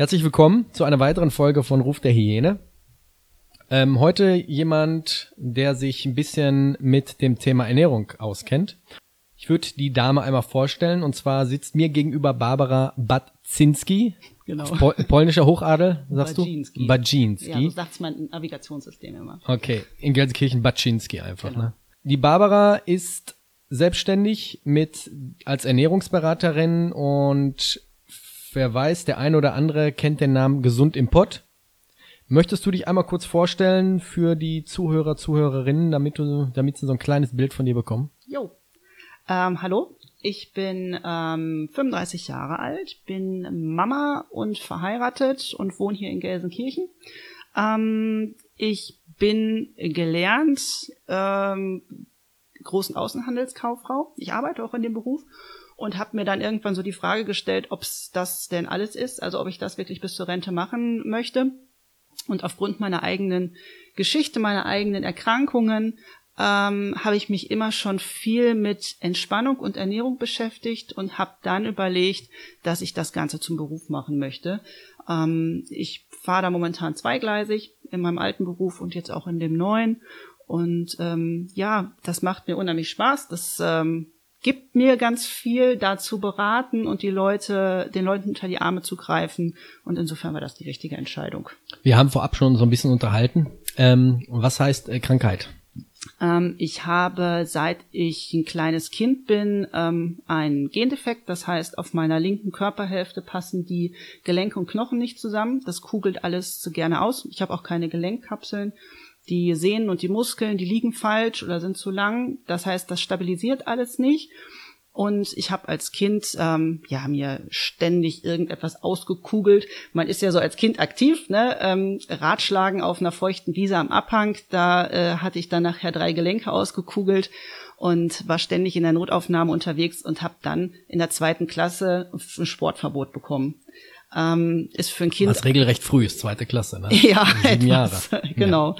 Herzlich willkommen zu einer weiteren Folge von Ruf der Hyäne. Ähm, heute jemand, der sich ein bisschen mit dem Thema Ernährung auskennt. Ich würde die Dame einmal vorstellen und zwar sitzt mir gegenüber Barbara Badzinski. Genau. Pol polnischer Hochadel, sagst Badzinski. du? Badzinski. Ja, so sagt's mein Navigationssystem immer. Okay, in Gelsenkirchen Badzinski einfach. Genau. Ne? Die Barbara ist selbstständig mit als Ernährungsberaterin und wer weiß, der eine oder andere kennt den Namen Gesund im Pott. Möchtest du dich einmal kurz vorstellen für die Zuhörer, Zuhörerinnen, damit du, damit sie so ein kleines Bild von dir bekommen? Jo. Ähm, hallo, ich bin ähm, 35 Jahre alt, bin Mama und verheiratet und wohne hier in Gelsenkirchen. Ähm, ich bin gelernt ähm, großen Außenhandelskauffrau. Ich arbeite auch in dem Beruf und habe mir dann irgendwann so die Frage gestellt, ob es das denn alles ist, also ob ich das wirklich bis zur Rente machen möchte. Und aufgrund meiner eigenen Geschichte, meiner eigenen Erkrankungen, ähm, habe ich mich immer schon viel mit Entspannung und Ernährung beschäftigt und habe dann überlegt, dass ich das Ganze zum Beruf machen möchte. Ähm, ich fahre da momentan zweigleisig in meinem alten Beruf und jetzt auch in dem neuen. Und ähm, ja, das macht mir unheimlich Spaß. Das ähm, gibt mir ganz viel dazu beraten und die Leute, den Leuten unter die Arme zu greifen. Und insofern war das die richtige Entscheidung. Wir haben vorab schon so ein bisschen unterhalten. Ähm, was heißt äh, Krankheit? Ähm, ich habe, seit ich ein kleines Kind bin, ähm, einen Gendefekt. Das heißt, auf meiner linken Körperhälfte passen die Gelenke und Knochen nicht zusammen. Das kugelt alles zu gerne aus. Ich habe auch keine Gelenkkapseln. Die Sehnen und die Muskeln, die liegen falsch oder sind zu lang. Das heißt, das stabilisiert alles nicht. Und ich habe als Kind ähm, ja mir ständig irgendetwas ausgekugelt. Man ist ja so als Kind aktiv, ne? Ähm, Ratschlagen auf einer feuchten Wiese am Abhang. Da äh, hatte ich dann nachher drei Gelenke ausgekugelt und war ständig in der Notaufnahme unterwegs und habe dann in der zweiten Klasse ein Sportverbot bekommen. Ähm, ist für ein Kind Was regelrecht früh ist, zweite Klasse, ne? ja, Sieben Jahre. etwas, genau.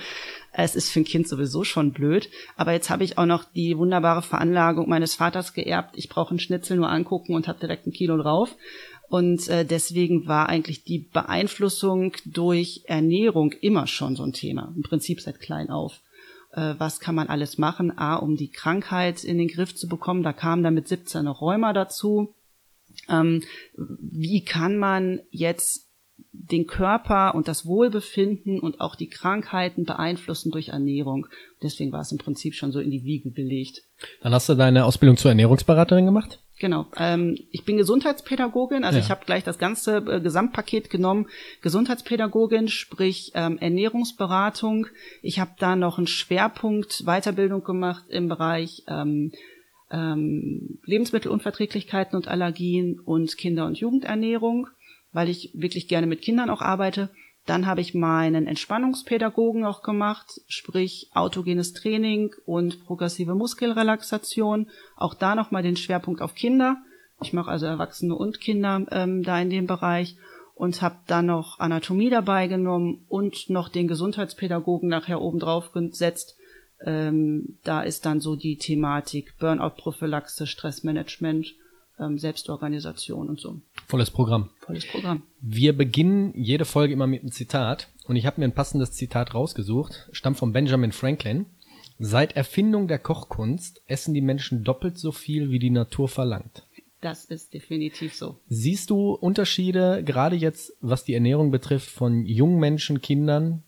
Es ist für ein Kind sowieso schon blöd. Aber jetzt habe ich auch noch die wunderbare Veranlagung meines Vaters geerbt. Ich brauche einen Schnitzel nur angucken und habe direkt ein Kilo drauf. Und äh, deswegen war eigentlich die Beeinflussung durch Ernährung immer schon so ein Thema. Im Prinzip seit klein auf. Äh, was kann man alles machen? A, um die Krankheit in den Griff zu bekommen. Da kam dann mit 17 noch Rheuma dazu. Ähm, wie kann man jetzt den Körper und das Wohlbefinden und auch die Krankheiten beeinflussen durch Ernährung. Deswegen war es im Prinzip schon so in die Wiege gelegt. Dann hast du deine Ausbildung zur Ernährungsberaterin gemacht? Genau. Ähm, ich bin Gesundheitspädagogin, also Ja. ich habe gleich das ganze äh, Gesamtpaket genommen. Gesundheitspädagogin, sprich ähm, Ernährungsberatung. Ich habe da noch einen Schwerpunkt Weiterbildung gemacht im Bereich ähm, ähm, Lebensmittelunverträglichkeiten und Allergien und Kinder- und Jugendernährung, weil ich wirklich gerne mit Kindern auch arbeite. Dann habe ich meinen Entspannungspädagogen auch gemacht, sprich autogenes Training und progressive Muskelrelaxation. Auch da nochmal den Schwerpunkt auf Kinder. Ich mache also Erwachsene und Kinder ähm, da in dem Bereich und habe dann noch Anatomie dabei genommen und noch den Gesundheitspädagogen nachher oben drauf gesetzt. Ähm, da ist dann so die Thematik Burnout-Prophylaxe, Stressmanagement, ähm, Selbstorganisation und so. Volles Programm. Volles Programm. Wir beginnen jede Folge immer mit einem Zitat und ich habe mir ein passendes Zitat rausgesucht, stammt von Benjamin Franklin. Seit Erfindung der Kochkunst essen die Menschen doppelt so viel, wie die Natur verlangt. Das ist definitiv so. Siehst du Unterschiede, gerade jetzt, was die Ernährung betrifft, von jungen Menschen, Kindern?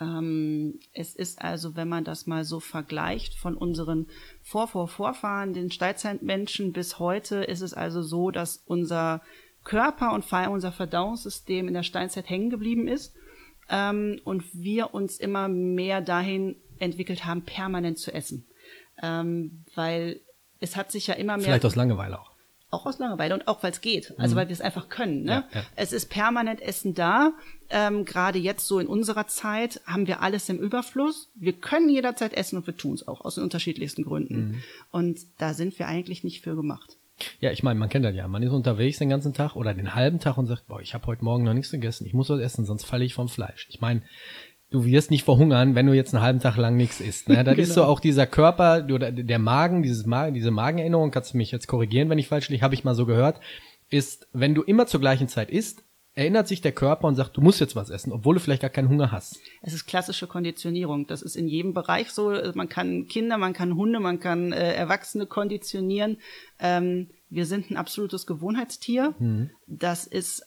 Ähm, es ist also, wenn man das mal so vergleicht von unseren Vor -Vor Vorfahren, den Steinzeitmenschen bis heute, ist es also so, dass unser Körper und vor allem unser Verdauungssystem in der Steinzeit hängen geblieben ist. ähm, und wir uns immer mehr dahin entwickelt haben, permanent zu essen. Ähm, weil es hat sich ja immer mehr. Vielleicht aus Langeweile auch. Auch aus Langeweile und auch weil es geht, also mhm. weil wir es einfach können. Ne? Ja, ja. Es ist permanent Essen da. Ähm, Gerade jetzt so in unserer Zeit haben wir alles im Überfluss. Wir können jederzeit essen und wir tun es auch aus den unterschiedlichsten Gründen. Mhm. Und da sind wir eigentlich nicht für gemacht. Ja, ich meine, man kennt das ja. Man ist unterwegs den ganzen Tag oder den halben Tag und sagt, boah, ich habe heute Morgen noch nichts gegessen. Ich muss was essen, sonst falle ich vom Fleisch. Ich meine, du wirst nicht verhungern, wenn du jetzt einen halben Tag lang nichts isst. Ne? Das genau. ist so auch dieser Körper oder der Magen, dieses Magen, diese Magenerinnerung, kannst du mich jetzt korrigieren, wenn ich falsch liege, habe ich mal so gehört, ist, wenn du immer zur gleichen Zeit isst, erinnert sich der Körper und sagt, du musst jetzt was essen, obwohl du vielleicht gar keinen Hunger hast. Es ist klassische Konditionierung. Das ist in jedem Bereich so. Man kann Kinder, man kann Hunde, man kann äh, Erwachsene konditionieren. Ähm, wir sind ein absolutes Gewohnheitstier. Mhm. Das ist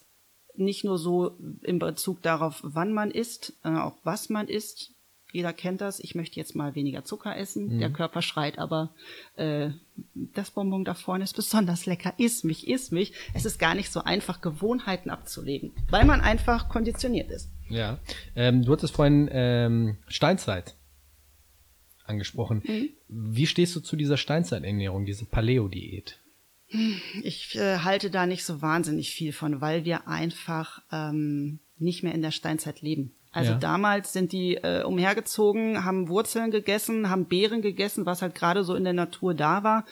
nicht nur so in Bezug darauf, wann man isst, äh, auch was man isst. Jeder kennt das. Ich möchte jetzt mal weniger Zucker essen. Mhm. Der Körper schreit aber, äh, das Bonbon da vorne ist besonders lecker. Iss mich, iss mich. Es ist gar nicht so einfach, Gewohnheiten abzulegen, weil man einfach konditioniert ist. Ja. Ähm, du hattest vorhin ähm, Steinzeit angesprochen. Mhm. Wie stehst du zu dieser Steinzeiternährung, diese Paleo-Diät? Ich äh, halte da nicht so wahnsinnig viel von, weil wir einfach ähm, nicht mehr in der Steinzeit leben. Also Ja. damals sind die äh, umhergezogen, haben Wurzeln gegessen, haben Beeren gegessen, was halt gerade so in der Natur da war.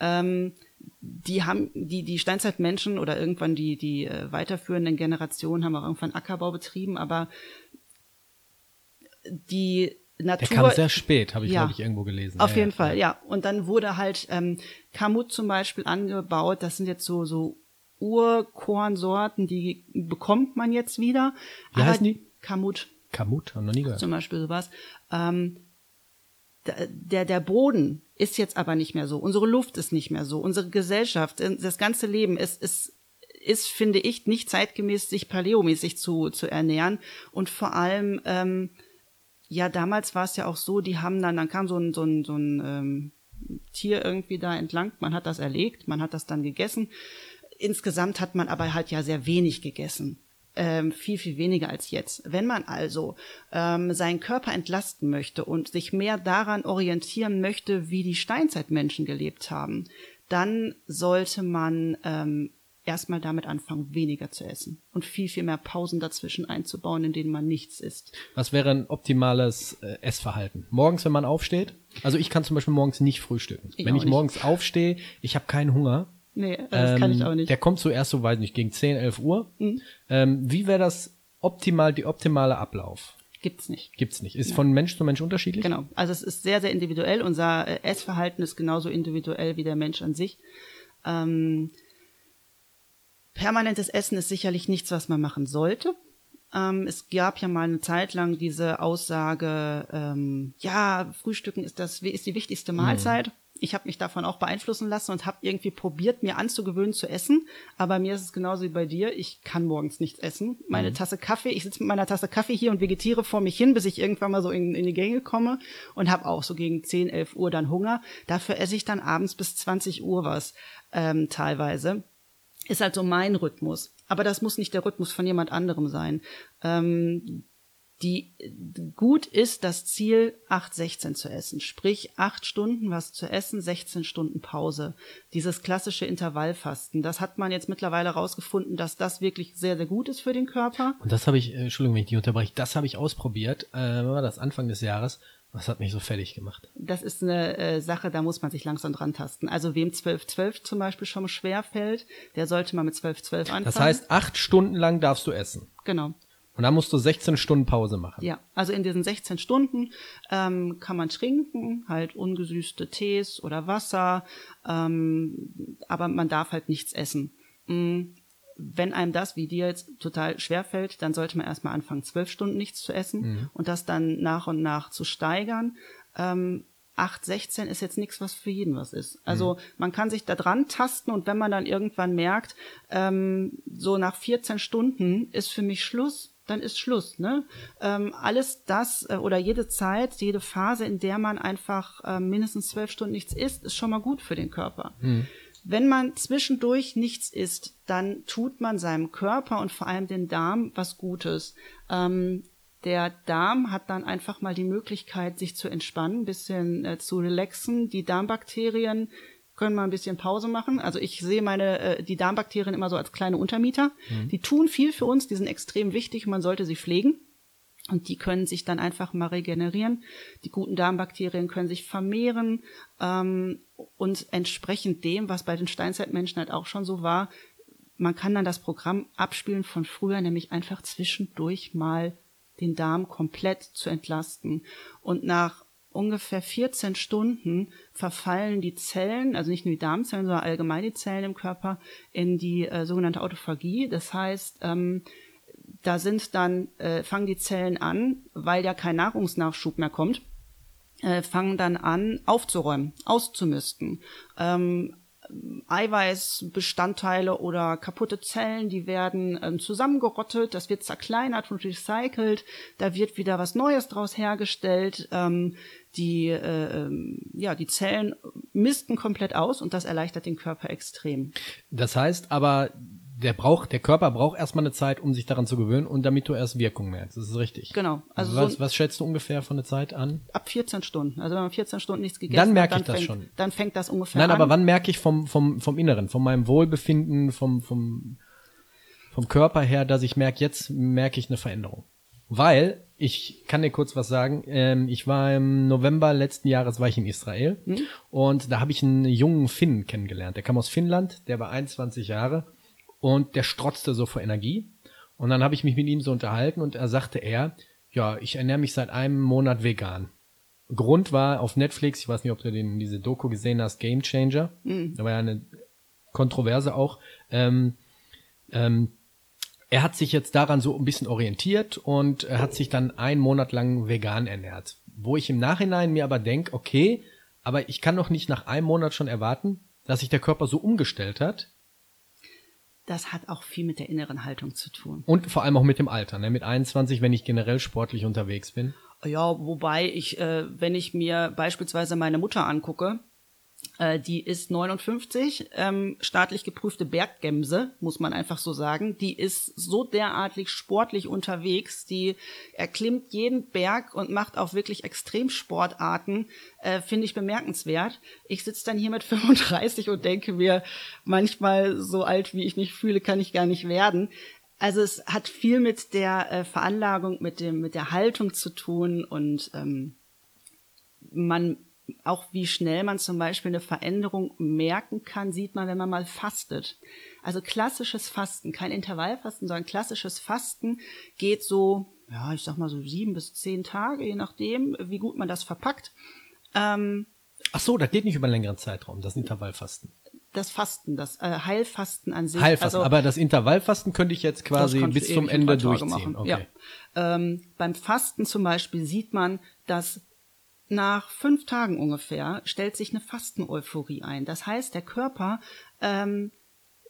Ähm, die haben die die Steinzeitmenschen oder irgendwann die die äh, weiterführenden Generationen haben auch irgendwann Ackerbau betrieben, aber die Der Natur kam sehr spät, habe ich, Ja. glaube ich, irgendwo gelesen. auf Ja, jeden ja. Fall, ja. Und dann wurde halt ähm, Kamut zum Beispiel angebaut. Das sind jetzt so so Urkornsorten, die bekommt man jetzt wieder. Wie heißen die? Kamut Kamut, haben noch nie gehört. zum Beispiel sowas. Ähm, der, der der Boden ist jetzt aber nicht mehr so. Unsere Luft ist nicht mehr so. Unsere Gesellschaft, äh, das ganze Leben ist ist ist, finde ich, nicht zeitgemäß, sich paleomäßig zu, zu ernähren. Und vor allem, ähm, ja, damals war es ja auch so, die haben dann, dann kam so ein, so ein, so ein ähm, Tier irgendwie da entlang, man hat das erlegt, man hat das dann gegessen. Insgesamt hat man aber halt ja sehr wenig gegessen. Ähm, viel, viel weniger als jetzt. Wenn man also ähm, seinen Körper entlasten möchte und sich mehr daran orientieren möchte, wie die Steinzeitmenschen gelebt haben, dann sollte man ähm, erstmal damit anfangen, weniger zu essen und viel, viel mehr Pausen dazwischen einzubauen, in denen man nichts isst. Was wäre ein optimales äh, Essverhalten? Morgens, wenn man aufsteht? Also ich kann zum Beispiel morgens nicht frühstücken. Ich wenn ich nicht. morgens aufstehe, ich habe keinen Hunger. Nee, das kann ich ähm, auch nicht. Der kommt zuerst so, weiß nicht, gegen 10, 11 Uhr. Mhm. Ähm, wie wäre das optimal, die optimale Ablauf? Gibt's nicht. Gibt's nicht. Ist von Mensch zu Mensch unterschiedlich? Genau. Also es ist sehr, sehr individuell. Unser äh, Essverhalten ist genauso individuell wie der Mensch an sich. Ähm, permanentes Essen ist sicherlich nichts, was man machen sollte. Ähm, es gab ja mal eine Zeit lang diese Aussage, ähm, ja, Frühstücken ist das ist die wichtigste Mahlzeit. Ich habe mich davon auch beeinflussen lassen und habe irgendwie probiert, mir anzugewöhnen zu essen. Aber mir ist es genauso wie bei dir. Ich kann morgens nichts essen. Meine Tasse Kaffee, ich sitze mit meiner Tasse Kaffee hier und vegetiere vor mich hin, bis ich irgendwann mal so in, in die Gänge komme und habe auch so gegen 10, 11 Uhr dann Hunger. Dafür esse ich dann abends bis 20 Uhr was ähm, teilweise ist halt so mein Rhythmus. Aber das muss nicht der Rhythmus von jemand anderem sein. Ähm, die gut ist das Ziel 8-16 zu essen, sprich acht Stunden was zu essen, 16 Stunden Pause. Dieses klassische Intervallfasten, das hat man jetzt mittlerweile herausgefunden, dass das wirklich sehr sehr gut ist für den Körper. Und das habe ich, äh, Entschuldigung, wenn ich dich unterbreche, das habe ich ausprobiert. Äh, war das Anfang des Jahres? Das hat mich so fertig gemacht. Das ist eine äh, Sache, da muss man sich langsam dran tasten. Also wem 12-12 zum Beispiel schon schwer fällt, der sollte mal mit 12-12 anfangen. Das heißt, acht Stunden lang darfst du essen. genau. Und dann musst du 16 Stunden Pause machen. Ja, also in diesen 16 Stunden ähm, kann man trinken, halt ungesüßte Tees oder Wasser, ähm, aber man darf halt nichts essen. Mm, Wenn einem das, wie dir jetzt, total schwer fällt, dann sollte man erstmal anfangen, zwölf Stunden nichts zu essen und das dann nach und nach zu steigern. Ähm, 8, 16 ist jetzt nichts, was für jeden was ist. Also man kann sich da dran tasten und wenn man dann irgendwann merkt, ähm, so nach 14 Stunden ist für mich Schluss, dann ist Schluss. Ne? Ähm, alles das äh, oder jede Zeit, jede Phase, in der man einfach äh, mindestens zwölf Stunden nichts isst, ist schon mal gut für den Körper. Wenn man zwischendurch nichts isst, dann tut man seinem Körper und vor allem den Darm was Gutes. Ähm, Der Darm hat dann einfach mal die Möglichkeit, sich zu entspannen, ein bisschen äh, zu relaxen. Die Darmbakterien können mal ein bisschen Pause machen. Also ich sehe meine äh, die Darmbakterien immer so als kleine Untermieter. Mhm. Die tun viel für uns, die sind extrem wichtig und man sollte sie pflegen. Und die können sich dann einfach mal regenerieren. Die guten Darmbakterien können sich vermehren ähm, und entsprechend dem, was bei den Steinzeitmenschen halt auch schon so war, man kann dann das Programm abspielen von früher, nämlich einfach zwischendurch mal den Darm komplett zu entlasten. Und nach ungefähr 14 Stunden verfallen die Zellen, also nicht nur die Darmzellen, sondern allgemein die Zellen im Körper, in die äh, sogenannte Autophagie. Das heißt, ähm, da sind dann, äh, fangen die Zellen an, weil ja kein Nahrungsnachschub mehr kommt, äh, fangen dann an aufzuräumen, auszumisten. Ähm, Eiweißbestandteile oder kaputte Zellen, die werden ähm, zusammengerottet, das wird zerkleinert und recycelt, da wird wieder was Neues draus hergestellt. Ähm, die, äh, ähm, ja, die Zellen misten komplett aus und das erleichtert den Körper extrem. Das heißt aber, der braucht, der Körper braucht erstmal eine Zeit, um sich daran zu gewöhnen und damit du erst Wirkung merkst. Das ist richtig. Genau. Also was, so was schätzt du ungefähr von der Zeit an? Ab 14 Stunden. Also wenn man 14 Stunden nichts gegessen dann merke hat, ich das fängt, schon. dann fängt das ungefähr Nein, an. aber wann merke ich vom, vom, vom Inneren, von meinem Wohlbefinden, vom, vom, vom Körper her, dass ich merke, jetzt merke ich eine Veränderung. Weil, ich kann dir kurz was sagen, ähm, ich war im November letzten Jahres war ich in Israel mhm. und da habe ich einen jungen Finn kennengelernt. Der kam aus Finnland, der war 21 Jahre und der strotzte so vor Energie. Und dann habe ich mich mit ihm so unterhalten und er sagte er, ja, ich ernähre mich seit einem Monat vegan. Grund war auf Netflix, ich weiß nicht, ob du den, diese Doku gesehen hast, Game Changer. Mhm. Da war ja eine Kontroverse auch. Ähm, ähm, er hat sich jetzt daran so ein bisschen orientiert und er hat sich dann einen Monat lang vegan ernährt. Wo ich im Nachhinein mir aber denke, okay, aber ich kann doch nicht nach einem Monat schon erwarten, dass sich der Körper so umgestellt hat, das hat auch viel mit der inneren Haltung zu tun. Und vor allem auch mit dem Alter, ne? Mit 21, wenn ich generell sportlich unterwegs bin. Ja, wobei ich, äh, wenn ich mir beispielsweise meine Mutter angucke, äh, die ist 59, ähm, staatlich geprüfte Berggemse, muss man einfach so sagen. Die ist so derartig sportlich unterwegs, die erklimmt jeden Berg und macht auch wirklich Extremsportarten, äh, finde ich bemerkenswert. Ich sitze dann hier mit 35 und denke mir, manchmal so alt wie ich mich fühle, kann ich gar nicht werden. Also es hat viel mit der äh, Veranlagung, mit dem, mit der Haltung zu tun und ähm, man auch wie schnell man zum Beispiel eine Veränderung merken kann, sieht man, wenn man mal fastet. Also klassisches Fasten, kein Intervallfasten, sondern klassisches Fasten geht so, ja, ich sag mal so sieben bis zehn Tage, je nachdem, wie gut man das verpackt. Ähm, Ach so, das geht nicht über einen längeren Zeitraum, das Intervallfasten. Das Fasten, das äh, Heilfasten an sich. Heilfasten, also, aber das Intervallfasten könnte ich jetzt quasi bis zum Ende durchziehen. Okay. Ja. Ähm, beim Fasten zum Beispiel sieht man, dass nach fünf Tagen ungefähr stellt sich eine Fasteneuphorie ein. Das heißt, der Körper, ähm,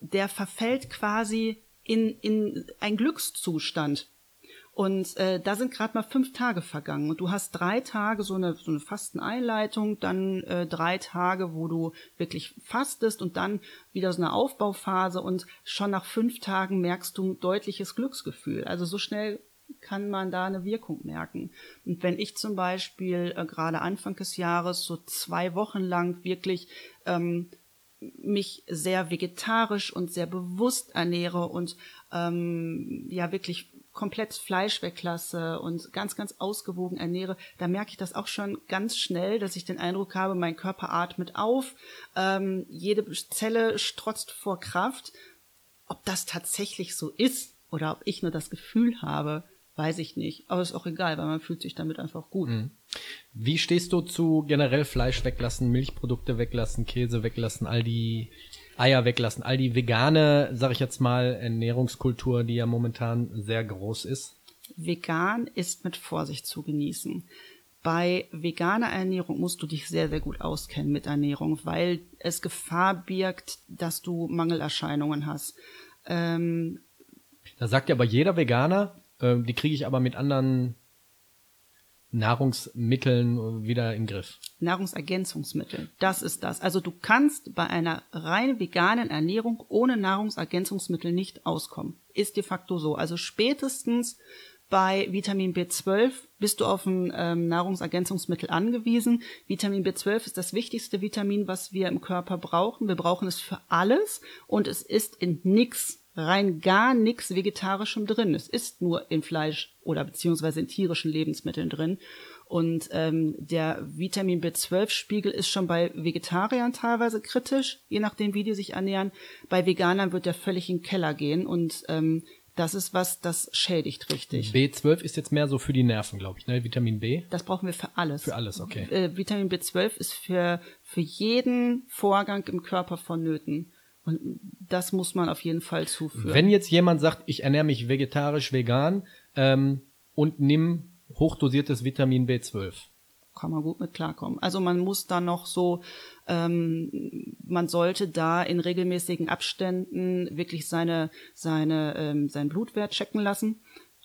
der verfällt quasi in, in ein Glückszustand. Und äh, da sind gerade mal fünf Tage vergangen. Und du hast drei Tage so eine, so eine Fasteneinleitung, dann äh, drei Tage, wo du wirklich fastest und dann wieder so eine Aufbauphase. Und schon nach fünf Tagen merkst du ein deutliches Glücksgefühl. Also so schnell kann man da eine Wirkung merken. Und wenn ich zum Beispiel äh, gerade Anfang des Jahres so zwei Wochen lang wirklich ähm, mich sehr vegetarisch und sehr bewusst ernähre und ähm, ja wirklich komplett Fleisch weglasse und ganz, ganz ausgewogen ernähre, da merke ich das auch schon ganz schnell, dass ich den Eindruck habe, mein Körper atmet auf, ähm, jede Zelle strotzt vor Kraft. Ob das tatsächlich so ist oder ob ich nur das Gefühl habe, Weiß ich nicht. Aber ist auch egal, weil man fühlt sich damit einfach gut. Mhm. Wie stehst du zu generell Fleisch weglassen, Milchprodukte weglassen, Käse weglassen, all die Eier weglassen, all die vegane, sag ich jetzt mal, Ernährungskultur, die ja momentan sehr groß ist? Vegan ist mit Vorsicht zu genießen. Bei veganer Ernährung musst du dich sehr, sehr gut auskennen mit Ernährung, weil es Gefahr birgt, dass du Mangelerscheinungen hast. Ähm, da sagt ja aber jeder Veganer, ähm, die kriege ich aber mit anderen Nahrungsmitteln wieder im Griff. Nahrungsergänzungsmittel, das ist das. Also du kannst bei einer rein veganen Ernährung ohne Nahrungsergänzungsmittel nicht auskommen. Ist de facto so. Also spätestens Bei Vitamin B12 bist du auf ein ähm, Nahrungsergänzungsmittel angewiesen. Vitamin B12 ist das wichtigste Vitamin, was wir im Körper brauchen. Wir brauchen es für alles und es ist in nix, rein gar nix Vegetarischem drin. Es ist nur in Fleisch oder beziehungsweise in tierischen Lebensmitteln drin. Und ähm, der Vitamin B12-Spiegel ist schon bei Vegetariern teilweise kritisch, je nachdem, wie die sich ernähren. Bei Veganern wird der völlig in den Keller gehen und ähm, das ist was, das schädigt richtig. B12 ist jetzt mehr so für die Nerven, glaube ich, ne? Vitamin B. Das brauchen wir für alles. Für alles, okay. Äh, Vitamin B12 ist für, für jeden Vorgang im Körper vonnöten. Und das muss man auf jeden Fall zuführen. Wenn jetzt jemand sagt, ich ernähre mich vegetarisch, vegan ähm, und nimm hochdosiertes Vitamin B12 kann man gut mit klarkommen. Also man muss da noch so, ähm, man sollte da in regelmäßigen Abständen wirklich seine, seine, ähm, sein Blutwert checken lassen.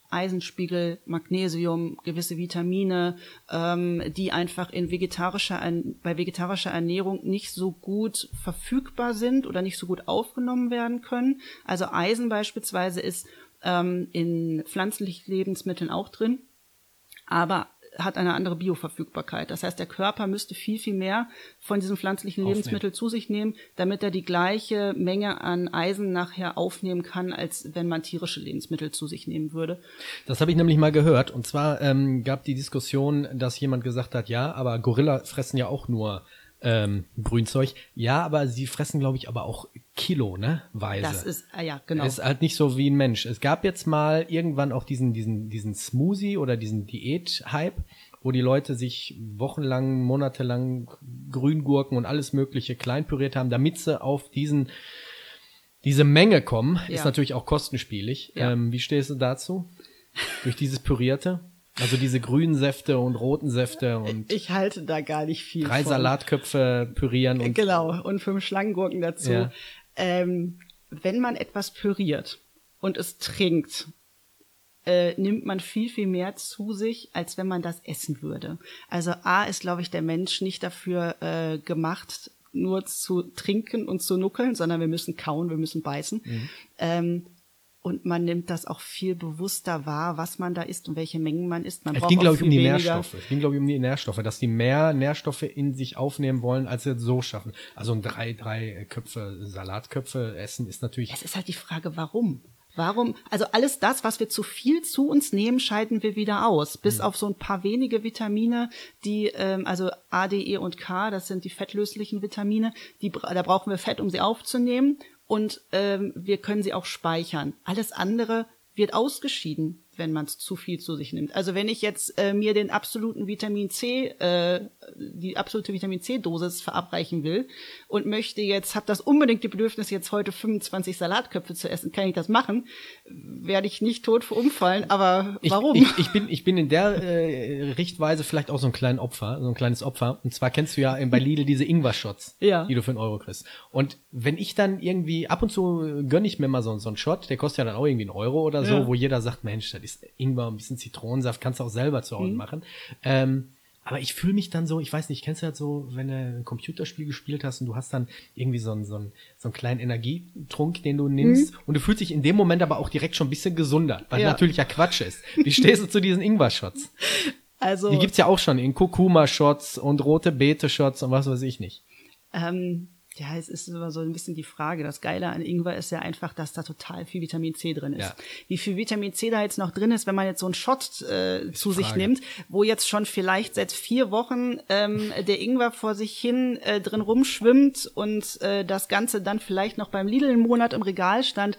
Eisenspiegel, Magnesium, gewisse Vitamine, ähm, die einfach in vegetarischer, bei vegetarischer Ernährung nicht so gut verfügbar sind oder nicht so gut aufgenommen werden können. Also Eisen beispielsweise ist ähm, in pflanzlichen Lebensmitteln auch drin, aber hat eine andere Bioverfügbarkeit. Das heißt, der Körper müsste viel, viel mehr von diesem pflanzlichen aufnehmen. Lebensmittel zu sich nehmen, damit er die gleiche Menge an Eisen nachher aufnehmen kann, als wenn man tierische Lebensmittel zu sich nehmen würde. Das habe ich nämlich mal gehört. Und zwar ähm, gab die Diskussion, dass jemand gesagt hat, ja, aber Gorilla fressen ja auch nur ähm, Grünzeug. Ja, aber sie fressen, glaube ich, aber auch Kilo, ne? Weise. Das ist, ah ja, genau. Ist halt nicht so wie ein Mensch. Es gab jetzt mal irgendwann auch diesen, diesen, diesen Smoothie oder diesen Diät-Hype, wo die Leute sich wochenlang, monatelang Grüngurken und alles mögliche kleinpüriert haben, damit sie auf diesen, diese Menge kommen. Ja. Ist natürlich auch kostenspielig. Ja. Ähm, wie stehst du dazu? Durch dieses Pürierte? Also diese grünen Säfte und roten Säfte und. Ich halte da gar nicht viel. Drei von. Salatköpfe pürieren und. Genau, und fünf Schlangengurken dazu. Ja. Ähm, wenn man etwas püriert und es trinkt, äh, nimmt man viel, viel mehr zu sich, als wenn man das essen würde. Also A ist, glaube ich, der Mensch nicht dafür äh, gemacht, nur zu trinken und zu nuckeln, sondern wir müssen kauen, wir müssen beißen. Mhm. Ähm, und man nimmt das auch viel bewusster wahr, was man da isst und welche Mengen man isst. Man es ging, glaube ich, um die weniger. Nährstoffe. Es ging, glaube ich, um die Nährstoffe, dass die mehr Nährstoffe in sich aufnehmen wollen, als sie es so schaffen. Also ein drei, drei Köpfe, Salatköpfe essen ist natürlich. Es ist halt die Frage, warum? Warum? Also alles das, was wir zu viel zu uns nehmen, scheiden wir wieder aus. Bis mhm. auf so ein paar wenige Vitamine, die, ähm, also A, D, E und K, das sind die fettlöslichen Vitamine, die, da brauchen wir Fett, um sie aufzunehmen und ähm, wir können sie auch speichern. Alles andere wird ausgeschieden wenn man es zu viel zu sich nimmt. Also wenn ich jetzt äh, mir den absoluten Vitamin C, äh, die absolute Vitamin C-Dosis verabreichen will und möchte jetzt, habe das unbedingt die Bedürfnis, jetzt heute 25 Salatköpfe zu essen, kann ich das machen, werde ich nicht tot verumfallen, aber warum? Ich, ich, ich, bin, ich bin in der äh, Richtweise vielleicht auch so ein kleines Opfer, so ein kleines Opfer. Und zwar kennst du ja bei Lidl diese Ingwer-Shots, ja. die du für einen Euro kriegst. Und wenn ich dann irgendwie, ab und zu gönne ich mir mal so, so einen Shot, der kostet ja dann auch irgendwie einen Euro oder so, ja. wo jeder sagt, Mensch, das ist Ingwer, ein bisschen Zitronensaft, kannst du auch selber zu Hause mhm. machen. Ähm, aber ich fühle mich dann so, ich weiß nicht, kennst du das so, wenn du ein Computerspiel gespielt hast und du hast dann irgendwie so einen, so einen, so einen kleinen Energietrunk, den du nimmst mhm. und du fühlst dich in dem Moment aber auch direkt schon ein bisschen gesunder, weil ja. natürlich ja Quatsch ist. Wie stehst du zu diesen Ingwer-Shots? Also. Die gibt's ja auch schon in Kurkuma-Shots und rote Beete-Shots und was weiß ich nicht. Ähm, ja, es ist immer so ein bisschen die Frage. Das Geile an Ingwer ist ja einfach, dass da total viel Vitamin C drin ist. Ja. Wie viel Vitamin C da jetzt noch drin ist, wenn man jetzt so einen Shot äh, zu sich nimmt, wo jetzt schon vielleicht seit vier Wochen ähm, der Ingwer vor sich hin äh, drin rumschwimmt und äh, das Ganze dann vielleicht noch beim Lidl im Monat im Regal stand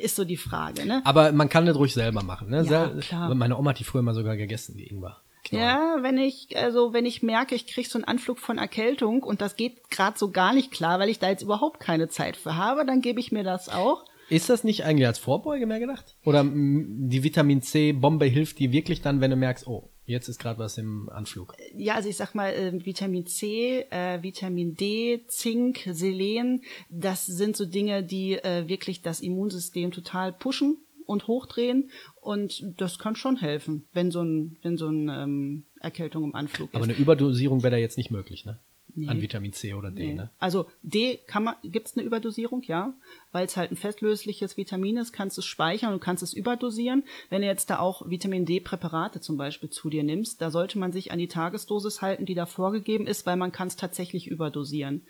ist so die Frage, ne? Aber man kann das ruhig selber machen, ne? Ja, klar. Meine Oma hat die früher mal sogar gegessen, die Ingwer. Knall. Ja, wenn ich, also wenn ich merke, ich kriege so einen Anflug von Erkältung und das geht gerade so gar nicht klar, weil ich da jetzt überhaupt keine Zeit für habe, dann gebe ich mir das auch. Ist das nicht eigentlich als Vorbeuge mehr gedacht? Oder die Vitamin C-Bombe hilft dir wirklich dann, wenn du merkst, oh, jetzt ist gerade was im Anflug? Ja, also ich sag mal, äh, Vitamin C, äh, Vitamin D, Zink, Selen, das sind so Dinge, die äh, wirklich das Immunsystem total pushen und hochdrehen und das kann schon helfen, wenn so ein, wenn so ein ähm, Erkältung im Anflug ist. Aber eine Überdosierung wäre da jetzt nicht möglich, ne? Nee. an Vitamin C oder D. Nee. Ne? Also D kann man, gibt's eine Überdosierung, ja, weil es halt ein festlösliches Vitamin ist, kannst du es speichern und kannst es überdosieren. Wenn du jetzt da auch Vitamin D-Präparate zum Beispiel zu dir nimmst, da sollte man sich an die Tagesdosis halten, die da vorgegeben ist, weil man kann es tatsächlich überdosieren.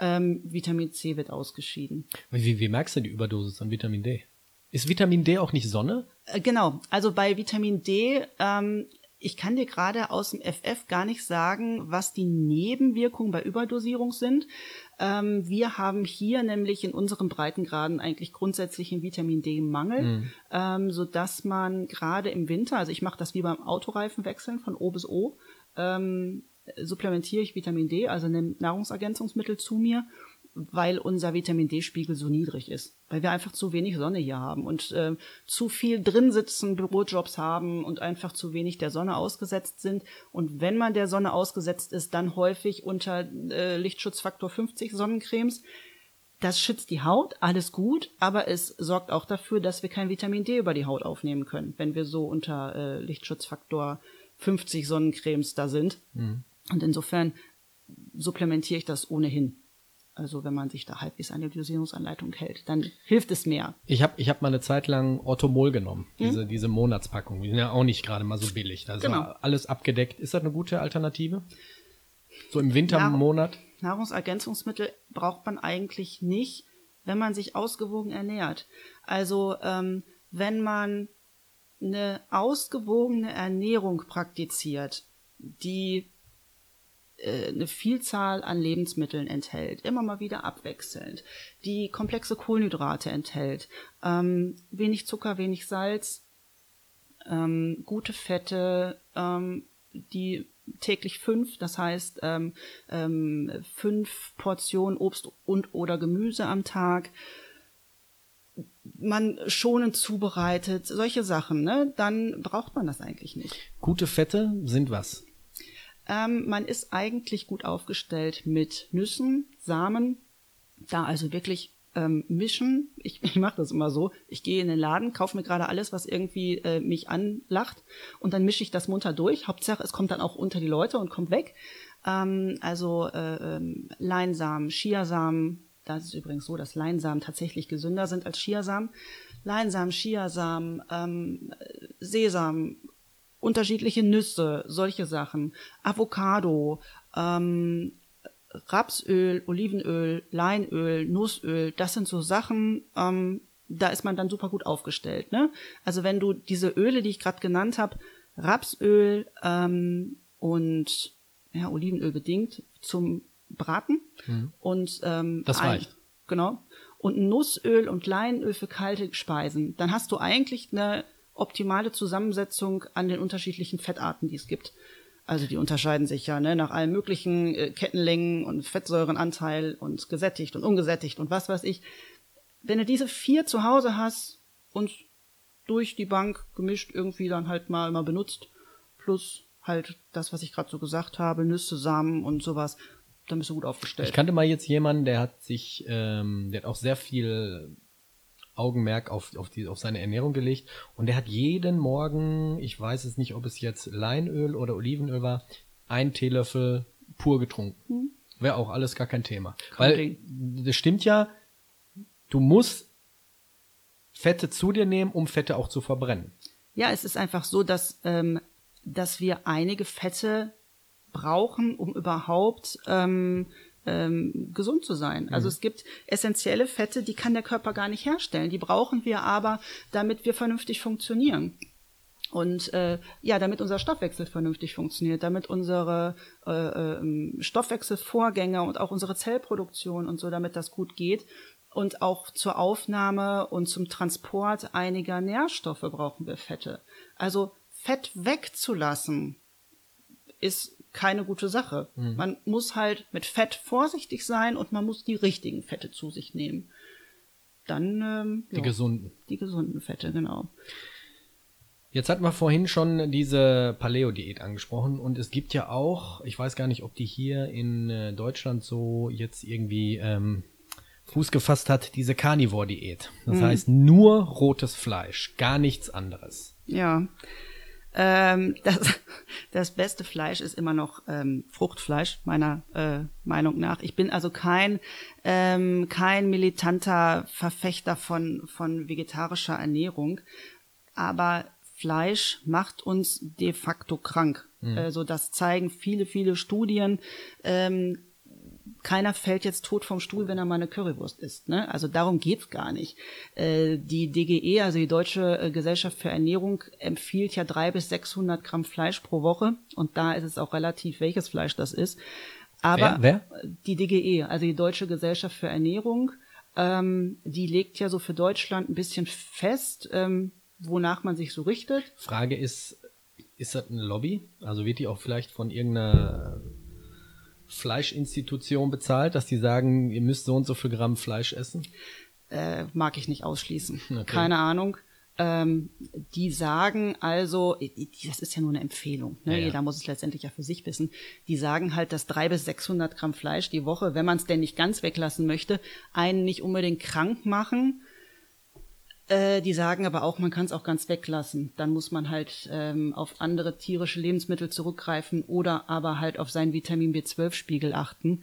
Ähm, Vitamin C wird ausgeschieden. Wie, wie merkst du die Überdosis an Vitamin D? Ist Vitamin D auch nicht Sonne? Äh, Genau, also bei Vitamin D, ähm, ich kann dir gerade aus dem FF gar nicht sagen, was die Nebenwirkungen bei Überdosierung sind. Ähm, wir haben hier nämlich in unseren Breitengraden eigentlich grundsätzlich einen Vitamin D-Mangel, ähm, so dass man gerade im Winter, also ich mache das wie beim Autoreifen wechseln von O bis O, ähm, supplementiere ich Vitamin D, also nehme Nahrungsergänzungsmittel zu mir, weil unser Vitamin D-Spiegel so niedrig ist, weil wir einfach zu wenig Sonne hier haben und äh, zu viel drin sitzen, Bürojobs haben und einfach zu wenig der Sonne ausgesetzt sind. Und wenn man der Sonne ausgesetzt ist, dann häufig unter äh, Lichtschutzfaktor 50 Sonnencremes. Das schützt die Haut, alles gut, aber es sorgt auch dafür, dass wir kein Vitamin D über die Haut aufnehmen können, wenn wir so unter äh, Lichtschutzfaktor 50 Sonnencremes da sind. Und insofern supplementiere ich das ohnehin. Also wenn man sich da halbwegs an die Dosierungsanleitung hält, dann hilft es mehr. Ich habe ich hab mal eine Zeit lang Orthomol genommen, Hm? diese, diese Monatspackung. Die sind ja auch nicht gerade mal so billig. Da ist Genau. alles abgedeckt. Ist das eine gute Alternative? So im Winter Ja. im Monat? Nahrungsergänzungsmittel braucht man eigentlich nicht, wenn man sich ausgewogen ernährt. Also ähm, wenn man eine ausgewogene Ernährung praktiziert, die eine Vielzahl an Lebensmitteln enthält, immer mal wieder abwechselnd, die komplexe Kohlenhydrate enthält, ähm, wenig Zucker, wenig Salz, ähm, gute Fette, ähm, die täglich fünf, das heißt ähm, ähm, fünf Portionen Obst und oder Gemüse am Tag, man schonend zubereitet, solche Sachen, ne? Dann braucht man das eigentlich nicht. Gute Fette sind was? Ähm, man ist eigentlich gut aufgestellt mit Nüssen, Samen, da also wirklich ähm, mischen. Ich, ich mache das immer so. Ich gehe in den Laden, kaufe mir gerade alles, was irgendwie äh, mich anlacht und dann mische ich das munter durch. Hauptsache, es kommt dann auch unter die Leute und kommt weg. Ähm, also äh, ähm, Leinsamen, Chiasamen. Das ist übrigens so, dass Leinsamen tatsächlich gesünder sind als Chiasamen. Leinsamen, Chiasamen, ähm, Sesam, unterschiedliche Nüsse, solche Sachen, Avocado, ähm, Rapsöl, Olivenöl, Leinöl, Nussöl, das sind so Sachen, ähm, da ist man dann super gut aufgestellt. Ne? Also wenn du diese Öle, die ich gerade genannt habe, Rapsöl ähm, und ja, Olivenöl bedingt zum Braten und ähm, Das ein- reicht. Genau. Und Nussöl und Leinöl für kalte Speisen. Dann hast du eigentlich eine optimale Zusammensetzung an den unterschiedlichen Fettarten, die es gibt. Also die unterscheiden sich ja ne, nach allen möglichen äh, Kettenlängen und Fettsäurenanteil und gesättigt und ungesättigt und was weiß ich. Wenn du diese vier zu Hause hast und durch die Bank gemischt irgendwie dann halt mal mal benutzt, plus halt das, was ich gerade so gesagt habe, Nüsse, Samen und sowas, dann bist du gut aufgestellt. Ich kannte mal jetzt jemanden, der hat sich, ähm, der hat auch sehr viel Augenmerk auf, auf, die, auf seine Ernährung gelegt und der hat jeden Morgen, ich weiß es nicht, ob es jetzt Leinöl oder Olivenöl war, ein Teelöffel pur getrunken. Wäre auch alles gar kein Thema. Weil Ding. das stimmt ja, du musst Fette zu dir nehmen, um Fette auch zu verbrennen. Ja, es ist einfach so, dass, ähm, dass wir einige Fette brauchen, um überhaupt ähm, ähm, gesund zu sein. Also es gibt essentielle Fette, die kann der Körper gar nicht herstellen. Die brauchen wir aber, damit wir vernünftig funktionieren. Und äh, ja, damit unser Stoffwechsel vernünftig funktioniert, damit unsere äh, ähm, Stoffwechselvorgänge und auch unsere Zellproduktion und so, damit das gut geht. Und auch zur Aufnahme und zum Transport einiger Nährstoffe brauchen wir Fette. Also Fett wegzulassen ist keine gute Sache. Man muss halt mit Fett vorsichtig sein und man muss die richtigen Fette zu sich nehmen. Dann ähm, Die ja, gesunden. die gesunden Fette, genau. Jetzt hatten wir vorhin schon diese Paleo-Diät angesprochen und es gibt ja auch, ich weiß gar nicht, ob die hier in äh, Deutschland so jetzt irgendwie ähm, Fuß gefasst hat, diese Carnivore-Diät. Das heißt nur rotes Fleisch, gar nichts anderes. Ja. Ähm, das, das beste Fleisch ist immer noch ähm, Fruchtfleisch, meiner äh, Meinung nach. Ich bin also kein, ähm, kein militanter Verfechter von, von vegetarischer Ernährung, aber Fleisch macht uns de facto krank. Mhm. Also das zeigen viele, viele Studien. Ähm, keiner fällt jetzt tot vom Stuhl, wenn er mal eine Currywurst isst. Ne? Also darum geht's gar nicht. Äh, die DGE, also die Deutsche äh, Gesellschaft für Ernährung, empfiehlt ja drei bis 600 Gramm Fleisch pro Woche. Und da ist es auch relativ, welches Fleisch das ist. Aber wer, wer? die DGE, also die Deutsche Gesellschaft für Ernährung, ähm, die legt ja so für Deutschland ein bisschen fest, ähm, wonach man sich so richtet. Frage ist, ist das eine Lobby? Also wird die auch vielleicht von irgendeiner Fleischinstitution bezahlt, dass die sagen, ihr müsst so und so viel Gramm Fleisch essen? Äh, mag ich nicht ausschließen. Okay. Keine Ahnung. Ähm, die sagen also, das ist ja nur eine Empfehlung, ne? Ja, ja. jeder muss es letztendlich ja für sich wissen, die sagen halt, dass drei bis 600 Gramm Fleisch die Woche, wenn man es denn nicht ganz weglassen möchte, einen nicht unbedingt krank machen, äh, die sagen aber auch, man kann es auch ganz weglassen. Dann muss man halt ähm, auf andere tierische Lebensmittel zurückgreifen oder aber halt auf seinen Vitamin B12-Spiegel achten.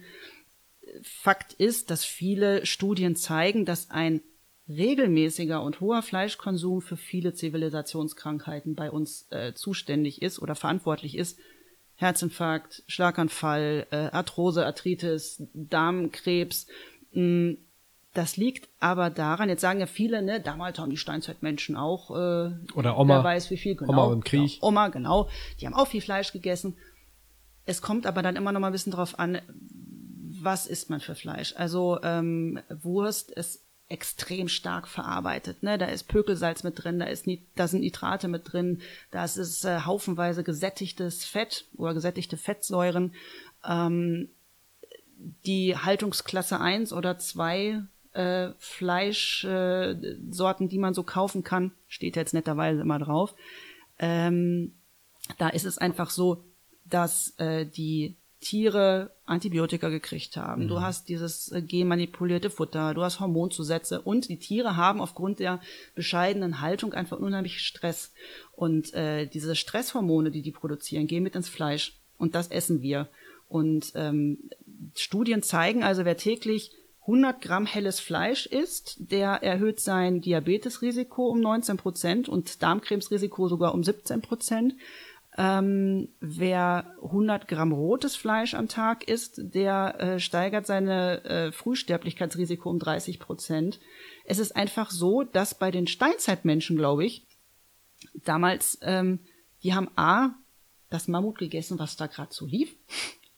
Fakt ist, dass viele Studien zeigen, dass ein regelmäßiger und hoher Fleischkonsum für viele Zivilisationskrankheiten bei uns äh, zuständig ist oder verantwortlich ist. Herzinfarkt, Schlaganfall, äh, Arthrose, Arthritis, Darmkrebs, mh, das liegt aber daran, jetzt sagen ja viele, ne, damals haben die Steinzeitmenschen auch, äh, oder Oma, wer weiß wie viel, genau. Oma im Krieg. Ja, Oma, genau. Die haben auch viel Fleisch gegessen. Es kommt aber dann immer noch mal ein bisschen drauf an, was isst man für Fleisch. Also ähm, Wurst ist extrem stark verarbeitet. Ne? Da ist Pökelsalz mit drin, da, ist da sind Nitrate mit drin, da ist äh, haufenweise gesättigtes Fett oder gesättigte Fettsäuren. Ähm, die Haltungsklasse 1 oder 2 äh, Fleischsorten, äh, die man so kaufen kann, steht jetzt netterweise immer drauf. Ähm, da ist es einfach so, dass äh, die Tiere Antibiotika gekriegt haben. Mhm. Du hast dieses äh, genmanipulierte Futter, du hast Hormonzusätze und die Tiere haben aufgrund der bescheidenen Haltung einfach unheimlich Stress. Und äh, diese Stresshormone, die die produzieren, gehen mit ins Fleisch und das essen wir. Und ähm, Studien zeigen also, wer täglich 100 Gramm helles Fleisch isst, der erhöht sein Diabetesrisiko um 19 Prozent und Darmkrebsrisiko sogar um 17 Prozent. Ähm, wer 100 Gramm rotes Fleisch am Tag isst, der äh, steigert seine äh, Frühsterblichkeitsrisiko um 30 Prozent. Es ist einfach so, dass bei den Steinzeitmenschen, glaube ich, damals, ähm, die haben A, das Mammut gegessen, was da gerade so lief.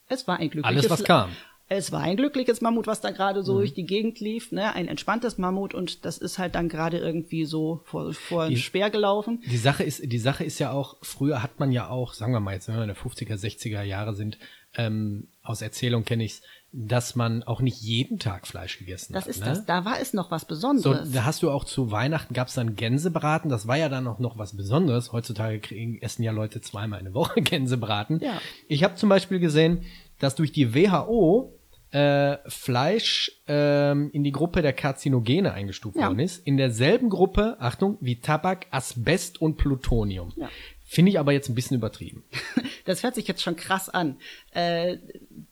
Es war ein glückliches Alles, was kam. Es war ein glückliches Mammut, was da gerade so mhm. durch die Gegend lief, ne? Ein entspanntes Mammut und das ist halt dann gerade irgendwie so vor, vor einen Speer gelaufen. Die Sache ist, die Sache ist ja auch, früher hat man ja auch, sagen wir mal jetzt, wenn wir in der 50er, 60er Jahre sind, ähm, aus Erzählung kenne ich's, dass man auch nicht jeden Tag Fleisch gegessen das hat. Das ist ne? das. Da war es noch was Besonderes. So, da hast du auch zu Weihnachten gab's dann Gänsebraten. Das war ja dann auch noch was Besonderes. Heutzutage kriegen, essen ja Leute zweimal eine Woche Gänsebraten. Ja. Ich habe zum Beispiel gesehen, dass durch die WHO äh, Fleisch ähm, in die Gruppe der Karzinogene eingestuft ja. worden ist. In derselben Gruppe, Achtung, wie Tabak, Asbest und Plutonium. Ja. Finde ich aber jetzt ein bisschen übertrieben. Das hört sich jetzt schon krass an. Äh,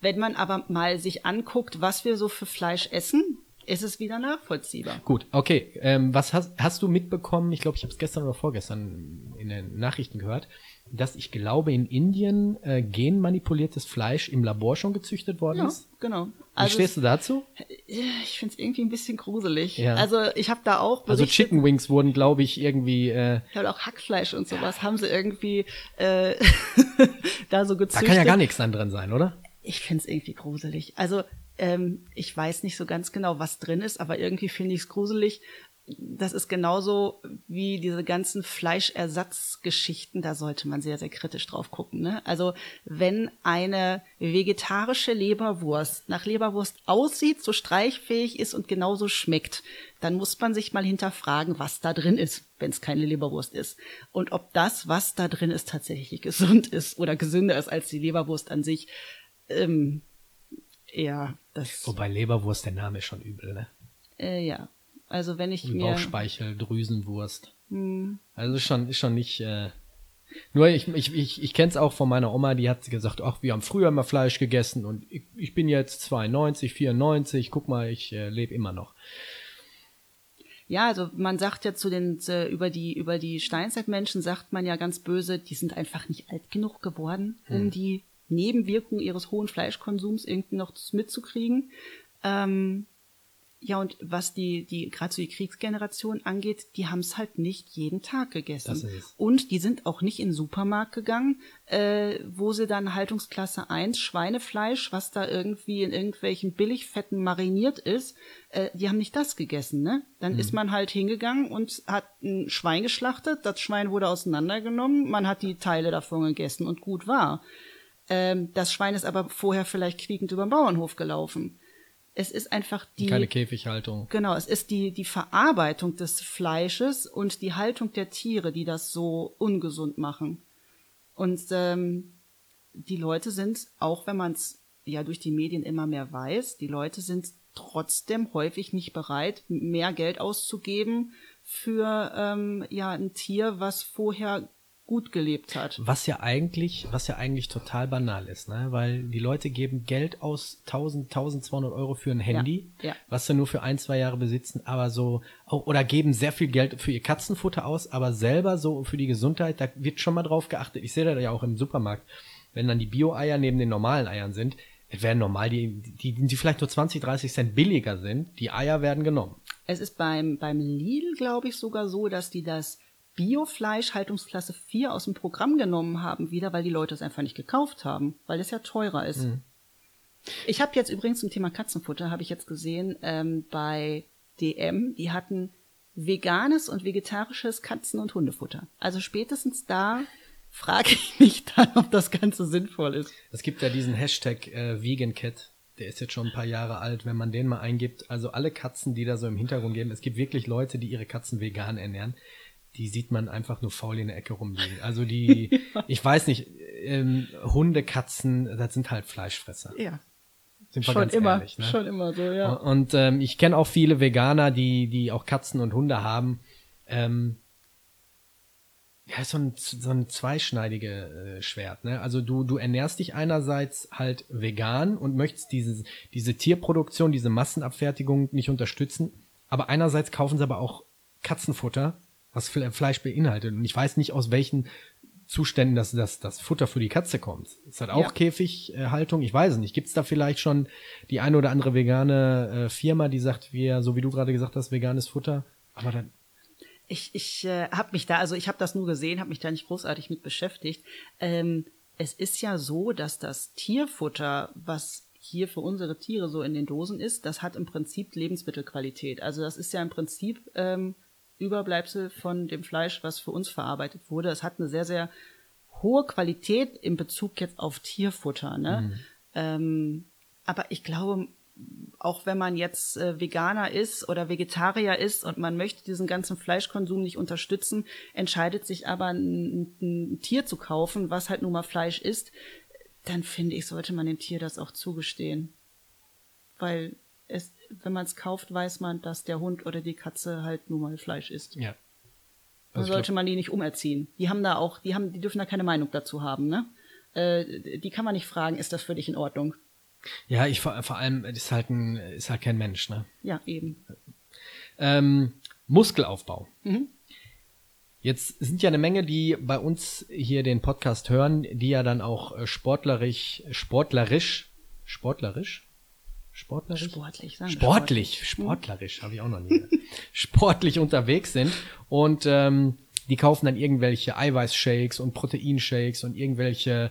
wenn man aber mal sich anguckt, was wir so für Fleisch essen, ist es wieder nachvollziehbar. Gut, okay. Ähm, was hast, hast du mitbekommen? Ich glaube, ich habe es gestern oder vorgestern in den Nachrichten gehört dass ich glaube, in Indien äh, genmanipuliertes Fleisch im Labor schon gezüchtet worden ja, ist. genau. Also Wie stehst du dazu? Ich finde es irgendwie ein bisschen gruselig. Ja. Also ich habe da auch Also Chicken Wings wurden, glaube ich, irgendwie äh, Ja, auch Hackfleisch und sowas ja. haben sie irgendwie äh, da so gezüchtet. Da kann ja gar nichts drin sein, oder? Ich finde es irgendwie gruselig. Also ähm, ich weiß nicht so ganz genau, was drin ist, aber irgendwie finde ich es gruselig, das ist genauso wie diese ganzen Fleischersatzgeschichten, da sollte man sehr, sehr kritisch drauf gucken. Ne? Also wenn eine vegetarische Leberwurst nach Leberwurst aussieht, so streichfähig ist und genauso schmeckt, dann muss man sich mal hinterfragen, was da drin ist, wenn es keine Leberwurst ist. Und ob das, was da drin ist, tatsächlich gesund ist oder gesünder ist als die Leberwurst an sich. Ähm, ja, das. Wobei Leberwurst, der Name ist schon übel, ne? Äh, ja. Also wenn ich mir Bauchspeichel, Drüsenwurst. Hm. Also ist schon ist schon nicht äh, Nur ich, ich, ich, ich kenne es auch von meiner Oma, die hat gesagt, ach, wir haben früher immer Fleisch gegessen und ich, ich bin jetzt 92, 94, guck mal, ich äh, lebe immer noch. Ja, also man sagt ja zu den äh, über die über die Steinzeitmenschen sagt man ja ganz böse, die sind einfach nicht alt genug geworden, um Hm. die Nebenwirkungen ihres hohen Fleischkonsums irgendwie noch mitzukriegen. Ähm, ja, und was die, die, gerade so die Kriegsgeneration angeht, die haben es halt nicht jeden Tag gegessen. Und die sind auch nicht in den Supermarkt gegangen, äh, wo sie dann Haltungsklasse 1 Schweinefleisch, was da irgendwie in irgendwelchen Billigfetten mariniert ist, äh, die haben nicht das gegessen, ne? Dann ist man halt hingegangen und hat ein Schwein geschlachtet, das Schwein wurde auseinandergenommen, man hat die Teile davon gegessen und gut war. Ähm, das Schwein ist aber vorher vielleicht quiekend über den Bauernhof gelaufen. Es ist einfach die. Keine Käfighaltung. Genau, es ist die, die Verarbeitung des Fleisches und die Haltung der Tiere, die das so ungesund machen. Und ähm, die Leute sind, auch wenn man es ja durch die Medien immer mehr weiß, die Leute sind trotzdem häufig nicht bereit, mehr Geld auszugeben für ähm, ja ein Tier, was vorher gut gelebt hat. Was ja eigentlich, was ja eigentlich total banal ist, ne? Weil die Leute geben Geld aus 1000, 1200 Euro für ein Handy, ja. was sie nur für ein, zwei Jahre besitzen, aber so, oder geben sehr viel Geld für ihr Katzenfutter aus, aber selber so für die Gesundheit, da wird schon mal drauf geachtet. Ich sehe das ja auch im Supermarkt, wenn dann die Bio-Eier neben den normalen Eiern sind, werden normal, die, die, die vielleicht nur 20, 30 Cent billiger sind, die Eier werden genommen. Es ist beim, beim Lidl, glaube ich, sogar so, dass die das Biofleisch Haltungsklasse 4 aus dem Programm genommen haben wieder, weil die Leute es einfach nicht gekauft haben, weil es ja teurer ist. Ich habe jetzt übrigens zum Thema Katzenfutter, habe ich jetzt gesehen, ähm, bei DM, die hatten veganes und vegetarisches Katzen- und Hundefutter. Also spätestens da frage ich mich dann, ob das Ganze sinnvoll ist. Es gibt ja diesen Hashtag äh, Vegan Cat. Der ist jetzt schon ein paar Jahre alt, wenn man den mal eingibt. Also alle Katzen, die da so im Hintergrund geben. Es gibt wirklich Leute, die ihre Katzen vegan ernähren. Die sieht man einfach nur faul in der Ecke rumliegen. Also die, ich weiß nicht, ähm, Hunde, Katzen, das sind halt Fleischfresser. Ja. Sind wir Schon ganz immer, ehrlich, ne? schon immer so, ja. Und ähm, ich kenne auch viele Veganer, die, die auch Katzen und Hunde haben. Ähm, ja, ist so ein, so ein zweischneidige äh, Schwert. Ne? Also du, du ernährst dich einerseits halt vegan und möchtest diese, diese Tierproduktion, diese Massenabfertigung nicht unterstützen. Aber einerseits kaufen sie aber auch Katzenfutter, was Fle- Fleisch beinhaltet. Und ich weiß nicht, aus welchen Zuständen das, das, das Futter für die Katze kommt. Ist das auch Ja. Käfighaltung? Ich weiß es nicht. Gibt es da vielleicht schon die eine oder andere vegane äh, Firma, die sagt, wir, so wie du gerade gesagt hast, veganes Futter? Aber dann, Ich, ich äh, habe mich da, also ich habe das nur gesehen, habe mich da nicht großartig mit beschäftigt. Ähm, es ist ja so, dass das Tierfutter, was hier für unsere Tiere so in den Dosen ist, das hat im Prinzip Lebensmittelqualität. Also das ist ja im Prinzip ähm, Überbleibsel von dem Fleisch, was für uns verarbeitet wurde. Es hat eine sehr, sehr hohe Qualität in Bezug jetzt auf Tierfutter. Ne? Ähm, aber ich glaube, auch wenn man jetzt äh, Veganer ist oder Vegetarier ist und man möchte diesen ganzen Fleischkonsum nicht unterstützen, entscheidet sich aber ein, ein Tier zu kaufen, was halt nun mal Fleisch ist, dann finde ich, sollte man dem Tier das auch zugestehen. Weil es, wenn man es kauft, weiß man, dass der Hund oder die Katze halt nun mal Fleisch isst. ja. Dann Also ich sollte man die nicht umerziehen. Die haben da auch, die haben, die dürfen da keine Meinung dazu haben, ne? Äh, die kann man nicht fragen, ist das für dich in Ordnung? Ja, ich vor, vor allem ist halt ein, ist halt kein Mensch, ne? Ja, eben. Ähm, Muskelaufbau. Mhm. Jetzt sind ja eine Menge, die bei uns hier den Podcast hören, die ja dann auch äh, sportlerisch, sportlerisch, sportlerisch, sportlerisch, Sportlich, sagen wir sportlich, sportlerisch, habe ich auch noch nie. sportlich unterwegs sind und ähm, die kaufen dann irgendwelche Eiweißshakes und Proteinshakes und irgendwelche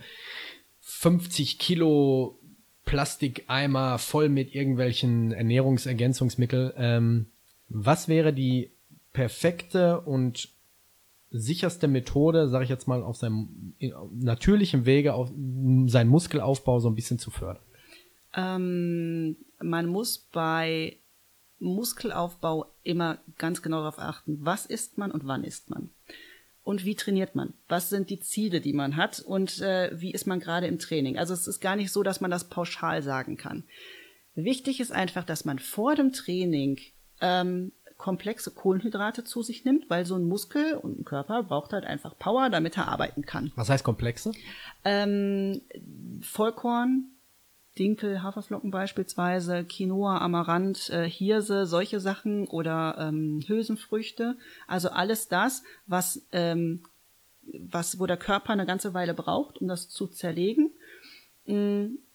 50 Kilo Plastikeimer voll mit irgendwelchen Ernährungsergänzungsmittel. Ähm, was wäre die perfekte und sicherste Methode, sage ich jetzt mal, auf seinem natürlichen Wege auf seinen Muskelaufbau so ein bisschen zu fördern? Ähm, man muss bei Muskelaufbau immer ganz genau darauf achten, was isst man und wann isst man. Und wie trainiert man? Was sind die Ziele, die man hat? Und äh, wie ist man gerade im Training? Also es ist gar nicht so, dass man das pauschal sagen kann. Wichtig ist einfach, dass man vor dem Training ähm, komplexe Kohlenhydrate zu sich nimmt, weil so ein Muskel und ein Körper braucht halt einfach Power, damit er arbeiten kann. Was heißt komplexe? Ähm, Vollkorn, Dinkel, Haferflocken beispielsweise, Quinoa, Amaranth, äh, Hirse, solche Sachen oder ähm, Hülsenfrüchte. Also alles das, was, ähm, was, wo der Körper eine ganze Weile braucht, um das zu zerlegen.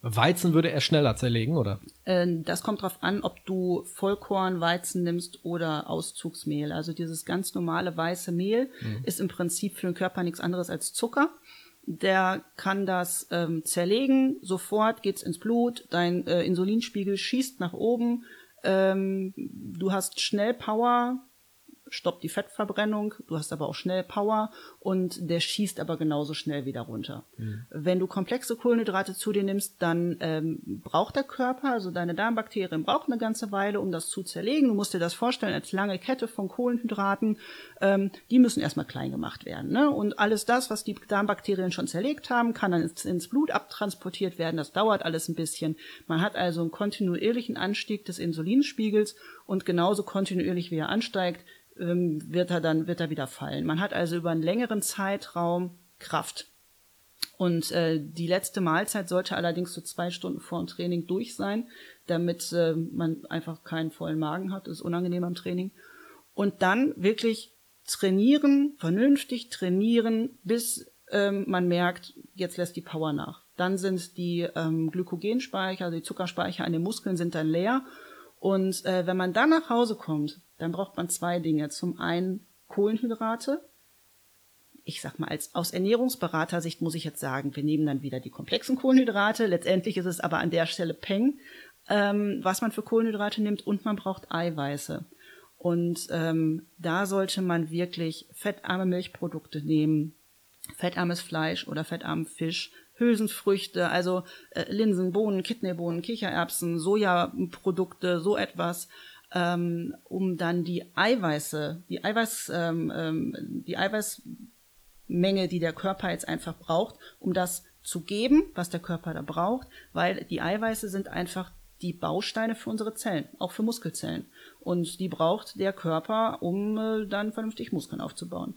Weizen würde er schneller zerlegen, oder? Äh, das kommt drauf an, ob du Vollkorn, Weizen nimmst oder Auszugsmehl. Also dieses ganz normale weiße Mehl mhm. ist im Prinzip für den Körper nichts anderes als Zucker. Der kann das ähm, zerlegen, sofort geht's ins Blut, dein äh, Insulinspiegel schießt nach oben, ähm, du hast schnell Power, stoppt die Fettverbrennung, du hast aber auch schnell Power und der schießt aber genauso schnell wieder runter. Mhm. Wenn du komplexe Kohlenhydrate zu dir nimmst, dann ähm, braucht der Körper, also deine Darmbakterien brauchen eine ganze Weile, um das zu zerlegen. Du musst dir das vorstellen als lange Kette von Kohlenhydraten. Ähm, die müssen erstmal klein gemacht werden. Ne? Und alles das, was die Darmbakterien schon zerlegt haben, kann dann ins, ins Blut abtransportiert werden. Das dauert alles ein bisschen. Man hat also einen kontinuierlichen Anstieg des Insulinspiegels und genauso kontinuierlich wie er ansteigt, ähm, wird er dann wird er wieder fallen. Man hat also über einen längeren Zeitraum Kraft. Und äh, die letzte Mahlzeit sollte allerdings so zwei Stunden vor dem Training durch sein, damit äh, man einfach keinen vollen Magen hat. Das ist unangenehm am Training. Und dann wirklich trainieren, vernünftig trainieren, bis ähm, man merkt, jetzt lässt die Power nach. Dann sind die ähm, Glykogenspeicher, also die Zuckerspeicher an den Muskeln sind dann leer. Und äh, wenn man dann nach Hause kommt, dann braucht man zwei Dinge. Zum einen Kohlenhydrate. Ich sag mal, als, aus Ernährungsberatersicht muss ich jetzt sagen, wir nehmen dann wieder die komplexen Kohlenhydrate. Letztendlich ist es aber an der Stelle Peng, ähm, was man für Kohlenhydrate nimmt und man braucht Eiweiße. Und ähm, da sollte man wirklich fettarme Milchprodukte nehmen, fettarmes Fleisch oder fettarmen Fisch, Hülsenfrüchte, also äh, Linsen, Bohnen, Kidneybohnen, Kichererbsen, Sojaprodukte, so etwas ähm, um dann die Eiweiße, die Eiweiß, ähm, ähm, die Eiweißmenge, die der Körper jetzt einfach braucht, um das zu geben, was der Körper da braucht, weil die Eiweiße sind einfach die Bausteine für unsere Zellen, auch für Muskelzellen. Und die braucht der Körper, um äh, dann vernünftig Muskeln aufzubauen.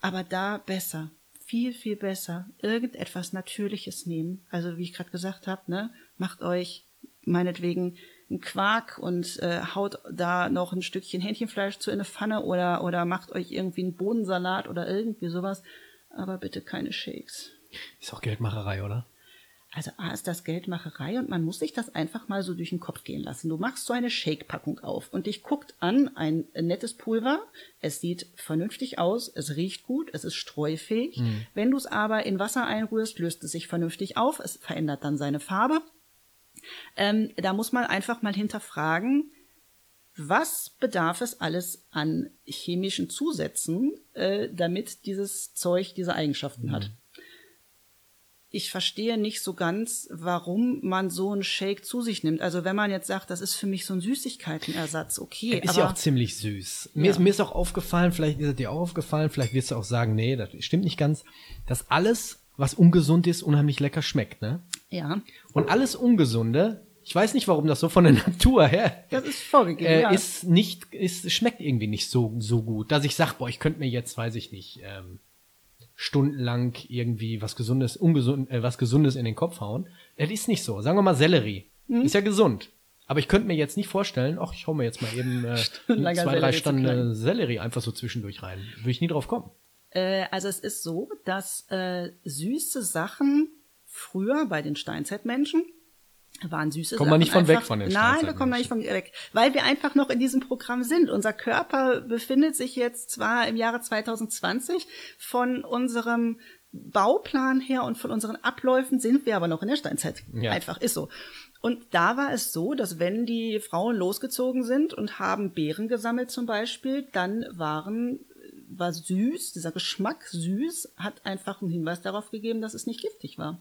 Aber da besser, viel, viel besser, irgendetwas Natürliches nehmen. Also wie ich gerade gesagt habe, ne, macht euch meinetwegen einen Quark und äh, haut da noch ein Stückchen Hähnchenfleisch zu in eine Pfanne oder, oder macht euch irgendwie einen Bohnensalat oder irgendwie sowas. Aber bitte keine Shakes. Ist auch Geldmacherei, oder? Also A ist das Geldmacherei und man muss sich das einfach mal so durch den Kopf gehen lassen. Du machst so eine Shake-Packung auf und dich guckt an ein nettes Pulver. Es sieht vernünftig aus, es riecht gut, es ist streufähig. Mhm. Wenn du es aber in Wasser einrührst, löst es sich vernünftig auf, es verändert dann seine Farbe ähm, da muss man einfach mal hinterfragen, was bedarf es alles an chemischen Zusätzen, äh, damit dieses Zeug diese Eigenschaften mhm. hat. Ich verstehe nicht so ganz, warum man so einen Shake zu sich nimmt. Also wenn man jetzt sagt, das ist für mich so ein Süßigkeitenersatz, okay. Ist aber, ja auch ziemlich süß. Mir, ja. ist, mir ist auch aufgefallen, vielleicht ist es dir auch aufgefallen, vielleicht wirst du auch sagen, nee, das stimmt nicht ganz, dass alles, was ungesund ist, unheimlich lecker schmeckt, ne? Ja. Und alles Ungesunde, ich weiß nicht, warum das so von der Natur her das ist vorgegeben, äh, ja. ist nicht, ist schmeckt irgendwie nicht so so gut, dass ich sag, boah, ich könnte mir jetzt, weiß ich nicht, ähm, stundenlang irgendwie was gesundes, ungesund, äh, was gesundes in den Kopf hauen. Das ist nicht so. Sagen wir mal Sellerie, mhm. ist ja gesund. Aber ich könnte mir jetzt nicht vorstellen, ach, ich hau mir jetzt mal eben äh, zwei, drei Stunden Sellerie einfach so zwischendurch rein. Würde ich nie drauf kommen. Äh, also es ist so, dass äh, süße Sachen früher bei den Steinzeitmenschen waren süße Kommen wir nicht von einfach, weg von den Nein, wir kommen da nicht von weg, weil wir einfach noch in diesem Programm sind. Unser Körper befindet sich jetzt zwar im Jahre 2020 von unserem Bauplan her und von unseren Abläufen sind wir aber noch in der Steinzeit. Ja. Einfach ist so. Und da war es so, dass wenn die Frauen losgezogen sind und haben Beeren gesammelt zum Beispiel, dann waren war süß, dieser Geschmack süß, hat einfach einen Hinweis darauf gegeben, dass es nicht giftig war.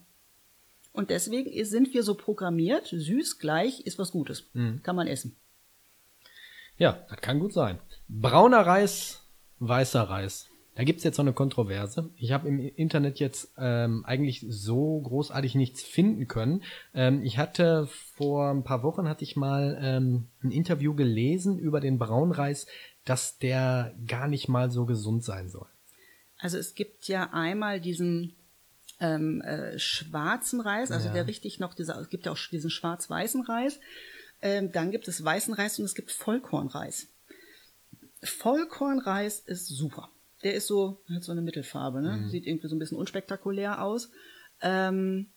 Und deswegen sind wir so programmiert, süß gleich ist was Gutes. Mhm. Kann man essen. Ja, das kann gut sein. Brauner Reis, weißer Reis. Da gibt's jetzt so eine Kontroverse. Ich habe im Internet jetzt ähm, eigentlich so großartig nichts finden können. Ähm, ich hatte vor ein paar Wochen hatte ich mal ähm, ein Interview gelesen über den Braunreis, dass der gar nicht mal so gesund sein soll. Also es gibt ja einmal diesen ähm, äh, schwarzen Reis, also Ja. der richtig noch dieser, es gibt ja auch diesen schwarz-weißen Reis. Ähm, dann gibt es weißen Reis und es gibt Vollkornreis. Vollkornreis ist super. Der ist so, hat so eine Mittelfarbe, ne? Sieht irgendwie so ein bisschen unspektakulär aus. Ähm,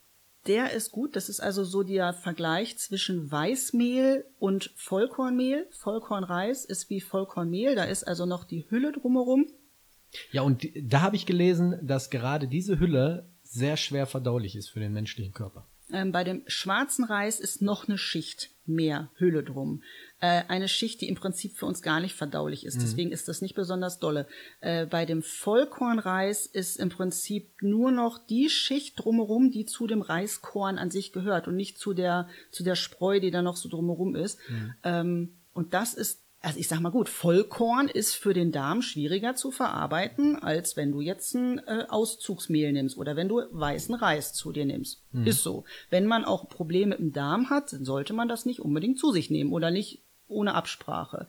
der ist gut. Das ist also so der Vergleich zwischen Weißmehl und Vollkornmehl. Vollkornreis ist wie Vollkornmehl. Da ist also noch die Hülle drumherum. Ja, und da habe ich gelesen, dass gerade diese Hülle sehr schwer verdaulich ist für den menschlichen Körper. Ähm, bei dem schwarzen Reis ist noch eine Schicht mehr Hülle drum. Äh, eine Schicht, die im Prinzip für uns gar nicht verdaulich ist. Deswegen ist das nicht besonders dolle. Äh, bei dem Vollkornreis ist im Prinzip nur noch die Schicht drumherum, die zu dem Reiskorn an sich gehört und nicht zu der, zu der Spreu, die da noch so drumherum ist. Ähm, und das ist also ich sag mal gut, Vollkorn ist für den Darm schwieriger zu verarbeiten, als wenn du jetzt ein äh, Auszugsmehl nimmst oder wenn du weißen Reis zu dir nimmst. Ist so. Wenn man auch Probleme im Darm hat, dann sollte man das nicht unbedingt zu sich nehmen oder nicht ohne Absprache.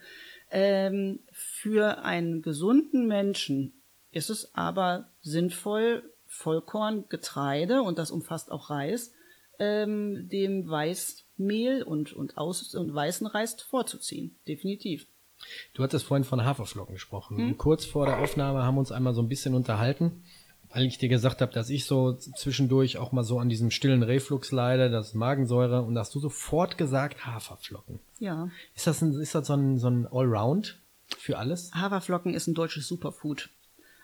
Ähm, für einen gesunden Menschen ist es aber sinnvoll, Vollkorn, Getreide, und das umfasst auch Reis, ähm, dem Weißmehl und, und, Aus und weißen Reis vorzuziehen. Definitiv. Du hattest vorhin von Haferflocken gesprochen. Hm? Kurz vor der Aufnahme haben wir uns einmal so ein bisschen unterhalten, weil ich dir gesagt habe, dass ich so zwischendurch auch mal so an diesem stillen Reflux leide, das ist Magensäure, und hast du sofort gesagt Haferflocken. Ja. Ist das, ein, ist das so ein, so ein Allround für alles? Haferflocken ist ein deutsches Superfood.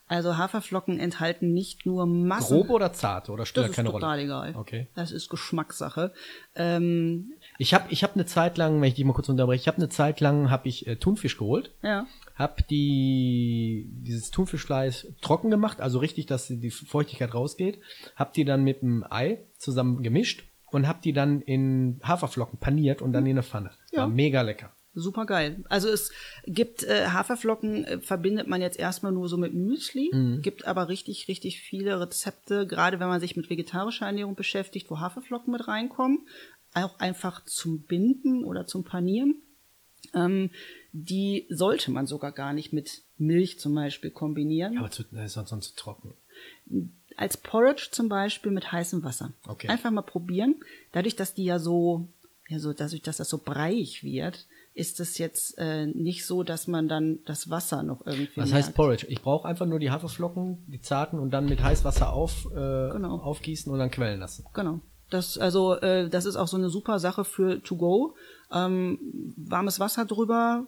Also Haferflocken enthalten nicht nur Massen. Grob oder zart oder spielt das da ist keine total Rolle? egal. Okay. Das ist Geschmackssache. Ähm, Ich habe ich hab eine Zeit lang, wenn ich dich mal kurz unterbreche, ich habe eine Zeit lang habe ich äh, Thunfisch geholt, ja. habe die dieses Thunfischfleisch trocken gemacht, also richtig, dass die Feuchtigkeit rausgeht, habe die dann mit dem Ei zusammen gemischt und habe die dann in Haferflocken paniert und dann in eine Pfanne. Ja. War mega lecker. Super geil. Also es gibt äh, Haferflocken, äh, verbindet man jetzt erstmal nur so mit Müsli, gibt aber richtig, richtig viele Rezepte, gerade wenn man sich mit vegetarischer Ernährung beschäftigt, wo Haferflocken mit reinkommen, auch einfach zum Binden oder zum Panieren. Ähm, die sollte man sogar gar nicht mit Milch zum Beispiel kombinieren. Aber zu, ist sonst sonst zu trocken. als Porridge zum Beispiel mit heißem Wasser. Okay. Einfach mal probieren. Dadurch, dass die ja so, ja so, dadurch, dass das so breiig wird, ist es jetzt äh, nicht so, dass man dann das Wasser noch irgendwie. Was merkt. heißt Porridge? Ich brauche einfach nur die Haferflocken, die zarten und dann mit Heißwasser auf, äh, Genau. aufgießen und dann quellen lassen. Genau. Das, also, äh, das ist auch so eine super Sache für to go. Ähm, warmes Wasser drüber,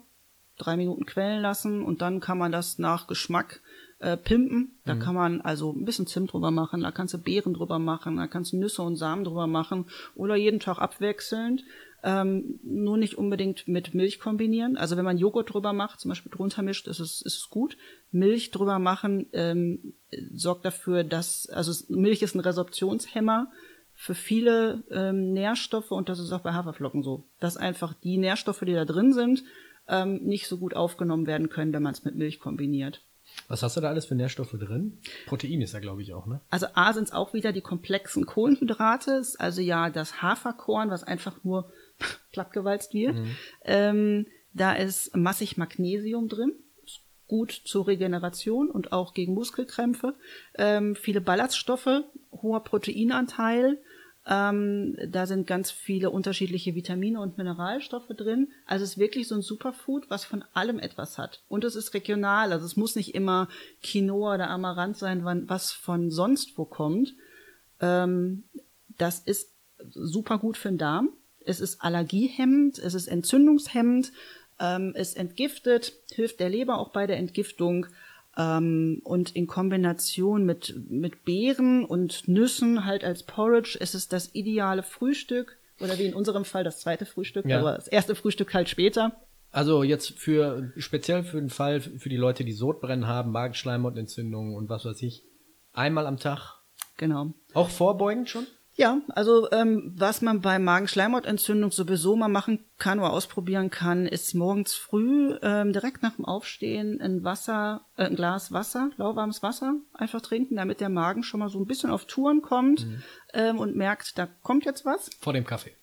drei Minuten quellen lassen und dann kann man das nach Geschmack äh, pimpen. Da kann man also ein bisschen Zimt drüber machen, da kannst du Beeren drüber machen, da kannst du Nüsse und Samen drüber machen oder jeden Tag abwechselnd. Ähm, nur nicht unbedingt mit Milch kombinieren. Also wenn man Joghurt drüber macht, zum Beispiel drunter mischt, ist es, ist es gut. Milch drüber machen ähm, sorgt dafür, dass, also Milch ist ein Resorptionshemmer für viele ähm, Nährstoffe und das ist auch bei Haferflocken so, dass einfach die Nährstoffe, die da drin sind, ähm, nicht so gut aufgenommen werden können, wenn man es mit Milch kombiniert. Was hast du da alles für Nährstoffe drin? Protein ist ja, glaube ich, auch, ne? Also A sind es auch wieder die komplexen Kohlenhydrate, also ja das Haferkorn, was einfach nur plattgewalzt wird. Ähm, da ist massig Magnesium drin, gut zur Regeneration und auch gegen Muskelkrämpfe. Ähm, viele Ballaststoffe, hoher Proteinanteil. Ähm, da sind ganz viele unterschiedliche Vitamine und Mineralstoffe drin. Also es ist wirklich so ein Superfood, was von allem etwas hat. Und es ist regional. Also es muss nicht immer Quinoa oder Amaranth sein, was von sonst wo kommt. Ähm, das ist super gut für den Darm. Es ist allergiehemmend, es ist entzündungshemmend, ähm, es entgiftet, hilft der Leber auch bei der Entgiftung. Ähm, und in Kombination mit, mit Beeren und Nüssen halt als Porridge ist es das ideale Frühstück. Oder wie in unserem Fall das zweite Frühstück, Ja. aber das erste Frühstück halt später. Also jetzt für, speziell für den Fall, für die Leute, die Sodbrennen haben, Magenschleimhautentzündungen und was weiß ich, einmal am Tag. Genau. Auch vorbeugend schon? Ja, also ähm, was man bei Magenschleimhautentzündung sowieso mal machen kann oder ausprobieren kann, ist morgens früh ähm, direkt nach dem Aufstehen ein Wasser, äh, ein Glas Wasser, lauwarmes Wasser einfach trinken, damit der Magen schon mal so ein bisschen auf Touren kommt mhm. ähm, und merkt, da kommt jetzt was. Vor dem Kaffee.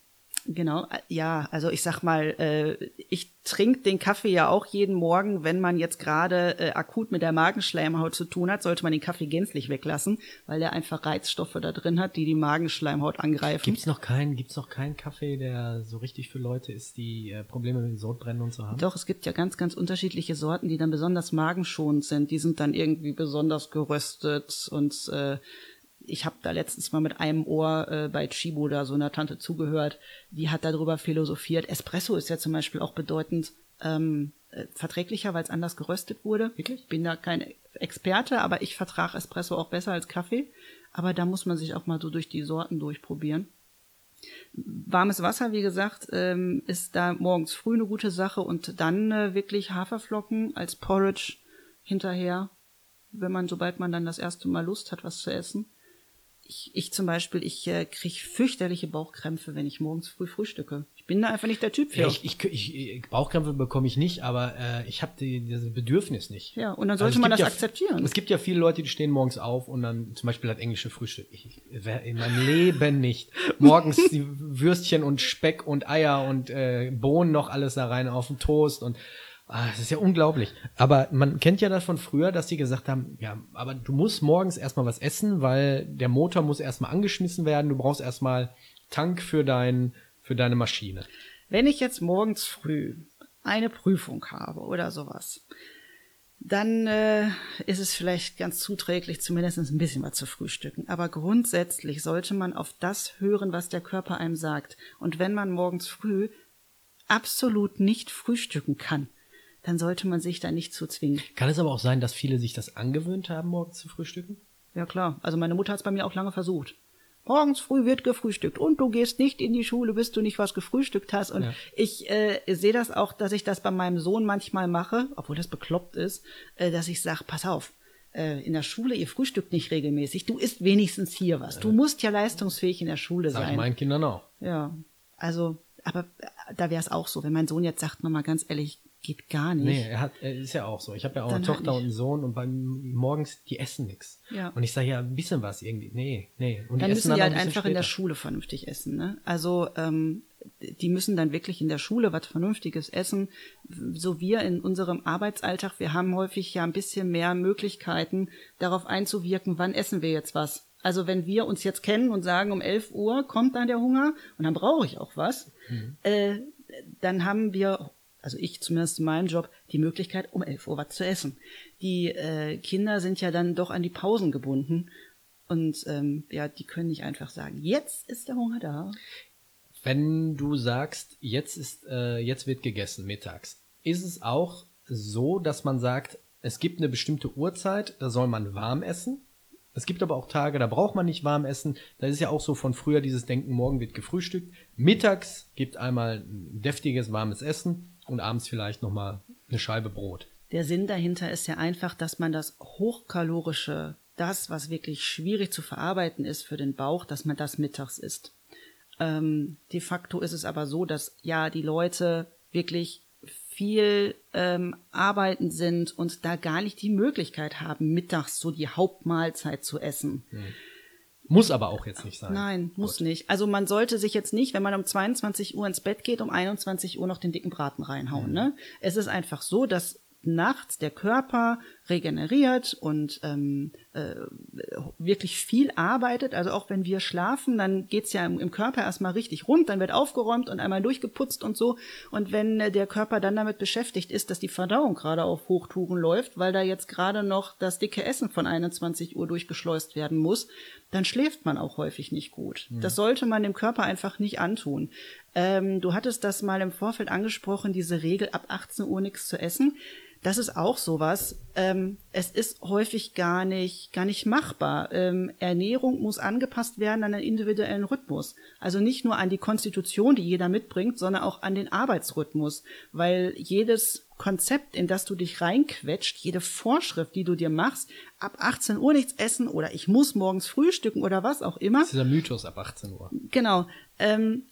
Genau, äh, ja, also ich sag mal, äh, ich trinke den Kaffee ja auch jeden Morgen. Wenn man jetzt gerade äh, akut mit der Magenschleimhaut zu tun hat, sollte man den Kaffee gänzlich weglassen, weil der einfach Reizstoffe da drin hat, die die Magenschleimhaut angreifen. Gibt's noch keinen, gibt's noch keinen Kaffee, der so richtig für Leute ist, die äh, Probleme mit Sodbrennen und so haben? Doch, es gibt ja ganz, ganz unterschiedliche Sorten, die dann besonders magenschonend sind. Die sind dann irgendwie besonders geröstet und äh, ich habe da letztens mal mit einem Ohr äh, bei Chibo da so einer Tante zugehört, die hat darüber philosophiert. Espresso ist ja zum Beispiel auch bedeutend ähm, äh, verträglicher, weil es anders geröstet wurde. Wirklich? Bin da kein Experte, aber ich vertrage Espresso auch besser als Kaffee. Aber da muss man sich auch mal so durch die Sorten durchprobieren. Warmes Wasser, wie gesagt, ähm, ist da morgens früh eine gute Sache und dann äh, wirklich Haferflocken als Porridge hinterher, wenn man, sobald man dann das erste Mal Lust hat, was zu essen ich, ich zum Beispiel, ich äh, kriege fürchterliche Bauchkrämpfe, wenn ich morgens früh frühstücke. Ich bin da einfach nicht der Typ für. Ja, ich, ich, ich, Bauchkrämpfe bekomme ich nicht, aber äh, ich habe dieses Bedürfnis nicht. Ja, und dann sollte also man das ja, akzeptieren. Es gibt ja viele Leute, die stehen morgens auf und dann zum Beispiel das englische Frühstück. Ich, in meinem Leben nicht. Morgens die Würstchen und Speck und Eier und äh, Bohnen noch alles da rein auf den Toast und Ah, das ist ja unglaublich. Aber man kennt ja das von früher, dass sie gesagt haben, ja, aber du musst morgens erstmal was essen, weil der Motor muss erstmal angeschmissen werden, du brauchst erstmal Tank für dein, für deine Maschine. Wenn ich jetzt morgens früh eine Prüfung habe oder sowas, dann äh, ist es vielleicht ganz zuträglich, zumindest ein bisschen was zu frühstücken. Aber grundsätzlich sollte man auf das hören, was der Körper einem sagt. Und wenn man morgens früh absolut nicht frühstücken kann, dann sollte man sich da nicht zu zwingen. Kann es aber auch sein, dass viele sich das angewöhnt haben, morgens zu frühstücken? Ja klar. Also meine Mutter hat es bei mir auch lange versucht. Morgens früh wird gefrühstückt und du gehst nicht in die Schule, bis du nicht was gefrühstückt hast. Und ja. ich äh, sehe das auch, dass ich das bei meinem Sohn manchmal mache, obwohl das bekloppt ist, äh, dass ich sage, pass auf, äh, in der Schule, ihr frühstückt nicht regelmäßig, du isst wenigstens hier was. Du musst ja leistungsfähig in der Schule Sag sein. Ich meinen Kindern auch. Ja, also, aber äh, da wäre es auch so, wenn mein Sohn jetzt sagt, Mama, ganz ehrlich, geht gar nicht. Nee, er hat, er ist ja auch so. Ich habe ja auch Dann eine Tochter und einen Sohn und beim morgens, die essen nix. Ja. Und ich sage ja ein bisschen was irgendwie. Nee, nee. Und dann die müssen die halt einfach später. in der Schule vernünftig essen. Ne? Also ähm, die müssen dann wirklich in der Schule was Vernünftiges essen. So wir in unserem Arbeitsalltag, wir haben häufig ja ein bisschen mehr Möglichkeiten, darauf einzuwirken, wann essen wir jetzt was. Also wenn wir uns jetzt kennen und sagen, um 11 Uhr kommt dann der Hunger und dann brauche ich auch was, mhm. äh, dann haben wir also ich zumindest in meinem Job, die Möglichkeit, um 11 Uhr was zu essen. Die äh, Kinder sind ja dann doch an die Pausen gebunden und ähm, ja, die können nicht einfach sagen, jetzt ist der Hunger da. Wenn du sagst, jetzt ist, äh, jetzt wird gegessen mittags, ist es auch so, dass man sagt, es gibt eine bestimmte Uhrzeit, da soll man warm essen. Es gibt aber auch Tage, da braucht man nicht warm essen. Da ist ja auch so von früher dieses Denken, morgen wird gefrühstückt. Mittags gibt einmal ein deftiges, warmes Essen und abends vielleicht nochmal eine Scheibe Brot. Der Sinn dahinter ist ja einfach, dass man das hochkalorische, das, was wirklich schwierig zu verarbeiten ist für den Bauch, dass man das mittags isst. Ähm, de facto ist es aber so, dass ja die Leute wirklich viel ähm, arbeiten sind und da gar nicht die Möglichkeit haben, mittags so die Hauptmahlzeit zu essen. Hm. Muss aber auch jetzt nicht sein. Nein, muss Gut. nicht. Also man sollte sich jetzt nicht, wenn man um 22 Uhr ins Bett geht, um 21 Uhr noch den dicken Braten reinhauen. Mhm. Ne? Es ist einfach so, dass nachts der Körper regeneriert und ähm, äh, wirklich viel arbeitet. Also auch wenn wir schlafen, dann geht's ja im, im, Körper erstmal richtig rund, dann wird aufgeräumt und einmal durchgeputzt und so. Und wenn äh, der Körper dann damit beschäftigt ist, dass die Verdauung gerade auf Hochtouren läuft, weil da jetzt gerade noch das dicke Essen von 21 Uhr durchgeschleust werden muss, dann schläft man auch häufig nicht gut. Mhm. Das sollte man dem Körper einfach nicht antun. Ähm, du hattest das mal im Vorfeld angesprochen, diese Regel ab 18 Uhr nichts zu essen das ist auch sowas. Ähm, es ist häufig gar nicht, gar nicht machbar. Ähm, Ernährung muss angepasst werden an den individuellen Rhythmus. Also nicht nur an die Konstitution, die jeder mitbringt, sondern auch an den Arbeitsrhythmus. Weil jedes Konzept, in das du dich reinquetscht, jede Vorschrift, die du dir machst, ab 18 Uhr nichts essen oder ich muss morgens frühstücken oder was auch immer. Das ist dieser Mythos ab 18 Uhr. Genau. Ähm,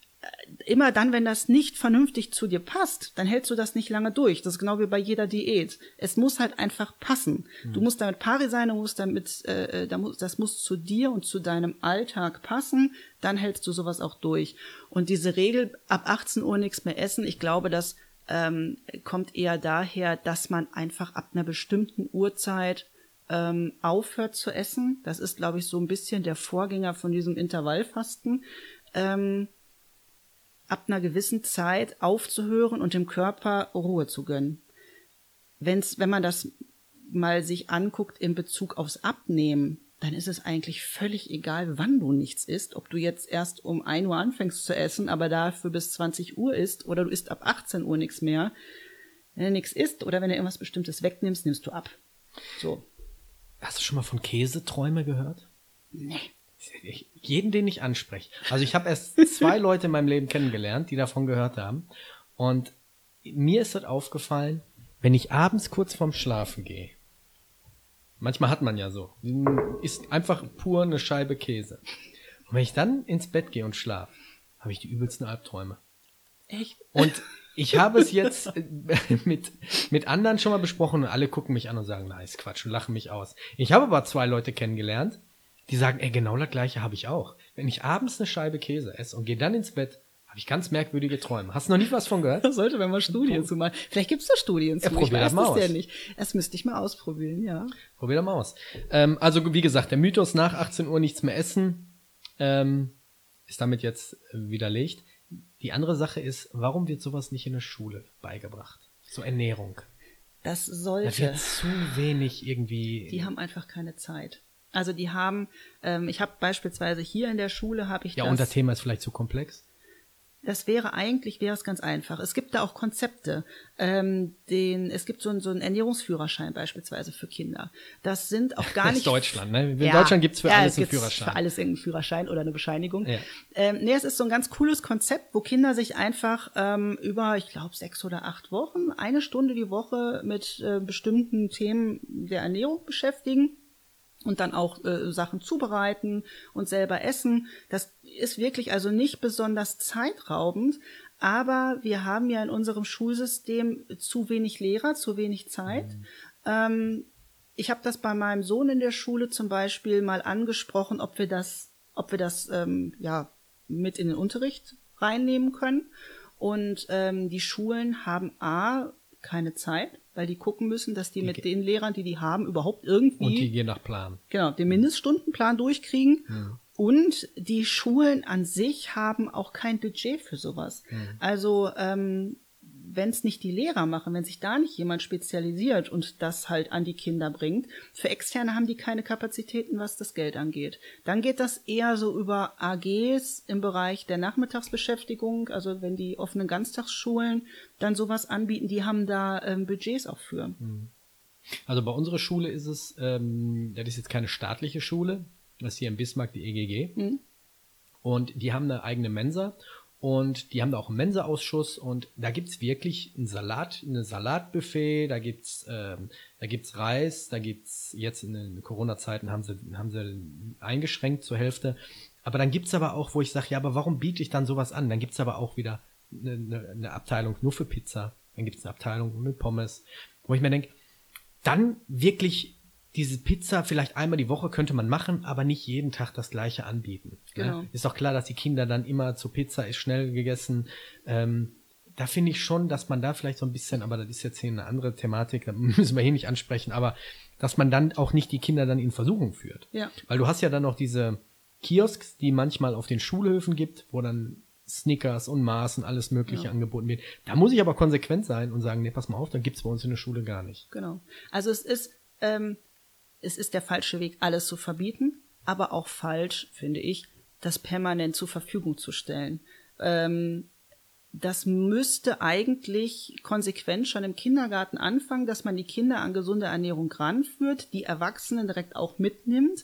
immer dann, wenn das nicht vernünftig zu dir passt, dann hältst du das nicht lange durch. Das ist genau wie bei jeder Diät. Es muss halt einfach passen. Mhm. Du musst damit pari sein, du musst damit, äh, äh das muss zu dir und zu deinem Alltag passen. Dann hältst du sowas auch durch. Und diese Regel, ab 18 Uhr nichts mehr essen, ich glaube, das ähm, kommt eher daher, dass man einfach ab einer bestimmten Uhrzeit ähm, aufhört zu essen. Das ist, glaube ich, so ein bisschen der Vorgänger von diesem Intervallfasten. Ähm, ab einer gewissen Zeit aufzuhören und dem Körper Ruhe zu gönnen. Wenn's, wenn man das mal sich anguckt in Bezug aufs Abnehmen, dann ist es eigentlich völlig egal, wann du nichts isst. Ob du jetzt erst um ein Uhr anfängst zu essen, aber dafür bis 20 Uhr isst oder du isst ab 18 Uhr nichts mehr. Wenn du nichts isst oder wenn du irgendwas Bestimmtes wegnimmst, nimmst du ab. So. Hast du schon mal von Käseträume gehört? Nee jeden, den ich anspreche. Also ich habe erst zwei Leute in meinem Leben kennengelernt, die davon gehört haben. Und mir ist das aufgefallen, wenn ich abends kurz vorm Schlafen gehe, manchmal hat man ja so, ist einfach pur eine Scheibe Käse. Und wenn ich dann ins Bett gehe und schlafe, habe ich die übelsten Albträume. Echt? Und ich habe es jetzt mit, mit anderen schon mal besprochen und alle gucken mich an und sagen, nice, Quatsch und lachen mich aus. Ich habe aber zwei Leute kennengelernt, die sagen, ey, genau das gleiche habe ich auch. Wenn ich abends eine Scheibe Käse esse und gehe dann ins Bett, habe ich ganz merkwürdige Träume. Hast du noch nie was von gehört? Da sollte man mal Studien zu machen. Vielleicht gibt's da Studien zu. Ja, probier ich weiß das ja nicht. Das müsste ich mal ausprobieren, ja. Probier das mal aus. Ähm, also wie gesagt, der Mythos nach 18 Uhr nichts mehr essen ähm, ist damit jetzt äh, widerlegt. Die andere Sache ist, warum wird sowas nicht in der Schule beigebracht? So Ernährung. Das sollte. Da wird zu wenig irgendwie. Die haben einfach keine Zeit. Also die haben, ähm, ich habe beispielsweise hier in der Schule habe ich ja das, und das Thema ist vielleicht zu komplex. Das wäre eigentlich wäre es ganz einfach. Es gibt da auch Konzepte. Ähm, den, es gibt so, einen so einen Ernährungsführerschein beispielsweise für Kinder. Das sind auch gar nicht. Das ist Deutschland, ne? In ja, Deutschland gibt's für ja, alles einen Führerschein. Für alles irgendeinen Führerschein oder eine Bescheinigung. Ja. Ähm, nee, es ist so ein ganz cooles Konzept, wo Kinder sich einfach ähm, über, ich glaube, sechs oder acht Wochen, eine Stunde die Woche mit äh, bestimmten Themen der Ernährung beschäftigen und dann auch äh, Sachen zubereiten und selber essen. Das ist wirklich also nicht besonders zeitraubend, aber wir haben ja in unserem Schulsystem zu wenig Lehrer, zu wenig Zeit. Mhm. Ähm, ich habe das bei meinem Sohn in der Schule zum Beispiel mal angesprochen, ob wir das, ob wir das ähm, ja mit in den Unterricht reinnehmen können. Und ähm, die Schulen haben a keine Zeit weil die gucken müssen, dass die, die mit den Lehrern, die die haben, überhaupt irgendwie. Und die gehen nach Plan. Genau, den Mindeststundenplan durchkriegen. Mhm. Und die Schulen an sich haben auch kein Budget für sowas. Mhm. Also ähm, wenn es nicht die Lehrer machen, wenn sich da nicht jemand spezialisiert und das halt an die Kinder bringt, für Externe haben die keine Kapazitäten, was das Geld angeht. Dann geht das eher so über AGs im Bereich der Nachmittagsbeschäftigung, also wenn die offenen Ganztagsschulen dann sowas anbieten, die haben da ähm, Budgets auch für. Mhm. Also bei unserer Schule ist es, ähm, das ist jetzt keine staatliche Schule, das ist hier in Bismarck die EGG. Mhm. Und die haben eine eigene Mensa und die haben da auch einen Mensa-Ausschuss und da gibt's wirklich ein Salat, eine Salatbuffet, da gibt's ähm, da gibt's Reis, da gibt's jetzt in den Corona-Zeiten haben sie, haben sie eingeschränkt zur Hälfte. Aber dann gibt's aber auch, wo ich sage, ja, aber warum biete ich dann sowas an? Dann gibt's aber auch wieder eine, eine, Abteilung nur für Pizza, dann gibt's eine Abteilung mit Pommes, wo ich mir denke, dann wirklich diese Pizza vielleicht einmal die Woche könnte man machen, aber nicht jeden Tag das gleiche anbieten. Ne? Genau. Ne? Ist doch klar, dass die Kinder dann immer zur Pizza ist schnell gegessen. Ähm, da finde ich schon, dass man da vielleicht so ein bisschen, aber das ist jetzt hier eine andere Thematik, da müssen wir hier nicht ansprechen, aber dass man dann auch nicht die Kinder dann in Versuchung führt. Ja. Weil du hast ja dann noch diese Kiosks, die manchmal auf den Schulhöfen gibt, wo dann Snickers und Maßen, alles Mögliche ja. angeboten wird. Da muss ich aber konsequent sein und sagen, nee, pass mal auf, dann gibt's bei uns in der Schule gar nicht. Genau. Also es ist, ähm, es ist der falsche Weg, alles zu verbieten, aber auch falsch, finde ich, das permanent zur Verfügung zu stellen. Ähm, das müsste eigentlich konsequent schon im Kindergarten anfangen, dass man die Kinder an gesunde Ernährung ranführt, die Erwachsenen direkt auch mitnimmt.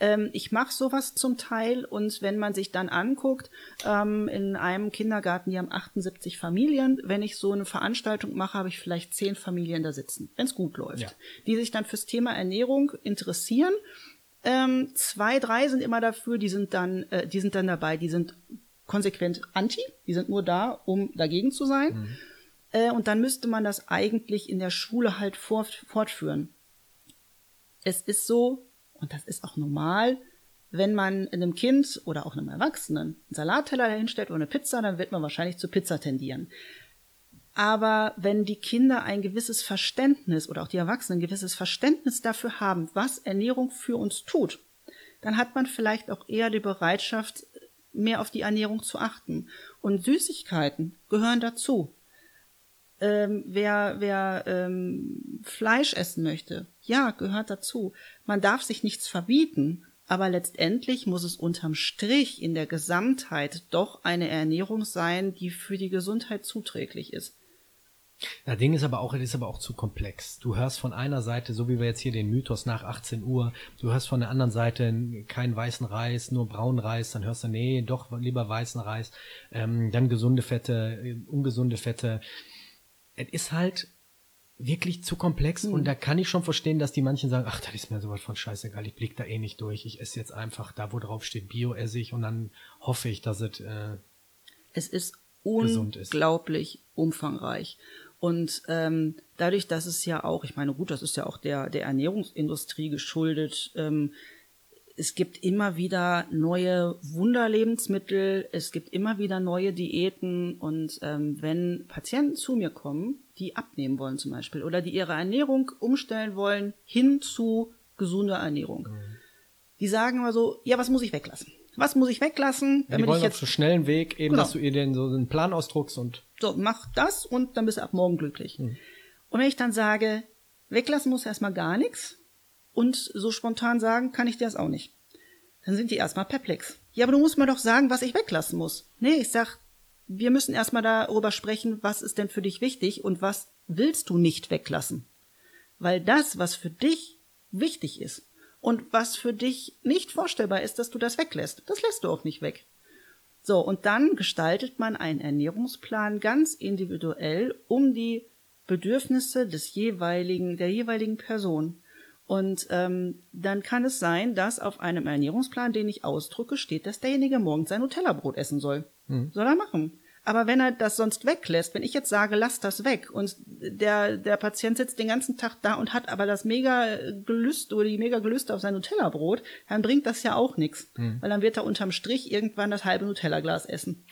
Ähm, ich mache sowas zum Teil und wenn man sich dann anguckt, ähm, in einem Kindergarten, die haben 78 Familien, wenn ich so eine Veranstaltung mache, habe ich vielleicht zehn Familien da sitzen, wenn es gut läuft, Ja. die sich dann fürs Thema Ernährung interessieren. Ähm, zwei, drei sind immer dafür, die sind dann, äh, die sind dann dabei, die sind konsequent anti, die sind nur da, um dagegen zu sein. Äh, und dann müsste man das eigentlich in der Schule halt fort, fortführen. Es ist so, und das ist auch normal, wenn man einem Kind oder auch einem Erwachsenen einen Salatteller dahinstellt oder eine Pizza, dann wird man wahrscheinlich zur Pizza tendieren. Aber wenn die Kinder ein gewisses Verständnis oder auch die Erwachsenen ein gewisses Verständnis dafür haben, was Ernährung für uns tut, dann hat man vielleicht auch eher die Bereitschaft, mehr auf die Ernährung zu achten. Und Süßigkeiten gehören dazu. Ähm, wer wer ähm, Fleisch essen möchte, ja, gehört dazu. Man darf sich nichts verbieten, aber letztendlich muss es unterm Strich in der Gesamtheit doch eine Ernährung sein, die für die Gesundheit zuträglich ist. Das Ding ist aber auch, es ist aber auch zu komplex. Du hörst von einer Seite, so wie wir jetzt hier den Mythos nach 18 Uhr, du hörst von der anderen Seite keinen weißen Reis, nur braunen Reis, dann hörst du, nee, doch lieber weißen Reis, ähm, dann gesunde Fette, äh, ungesunde Fette. Es ist halt wirklich zu komplex und da kann ich schon verstehen, dass die manchen sagen, ach, das ist mir sowas von scheißegal, ich blick da eh nicht durch, ich esse jetzt einfach da, wo drauf steht Bio esse ich und dann hoffe ich, dass es äh, Es ist Gesund ist. unglaublich umfangreich. Und ähm, dadurch, dass es ja auch, ich meine, gut, das ist ja auch der, der Ernährungsindustrie geschuldet, ähm, es gibt immer wieder neue Wunderlebensmittel, es gibt immer wieder neue Diäten und ähm, wenn Patienten zu mir kommen, die abnehmen wollen zum Beispiel oder die ihre Ernährung umstellen wollen hin zu gesunder Ernährung, die sagen immer so, ja, was muss ich weglassen? Was muss ich weglassen, die damit wollen ich auf jetzt so schnellen Weg eben, Genau. dass du ihr den so einen Plan ausdruckst und so, mach das und dann bist du ab morgen glücklich. Und wenn ich dann sage, weglassen muss erstmal gar nichts und so spontan sagen, kann ich dir das auch nicht. Dann sind die erstmal perplex. Ja, aber du musst mir doch sagen, was ich weglassen muss. Nee, ich sag, wir müssen erstmal darüber sprechen, was ist denn für dich wichtig und was willst du nicht weglassen. Weil das, was für dich wichtig ist und was für dich nicht vorstellbar ist, dass du das weglässt, das lässt du auch nicht weg. So, und dann gestaltet man einen Ernährungsplan ganz individuell um die Bedürfnisse des jeweiligen, der jeweiligen Person. Und ähm, dann kann es sein, dass auf einem Ernährungsplan, den ich ausdrücke, steht, dass derjenige morgens sein Nutella-Brot essen soll. Soll er machen. Aber wenn er das sonst weglässt, wenn ich jetzt sage, lass das weg und der, der Patient sitzt den ganzen Tag da und hat aber das mega Gelüst oder die mega Gelüste auf sein Nutella-Brot, dann bringt das ja auch nichts. Weil dann wird er unterm Strich irgendwann das halbe Nutella-Glas essen.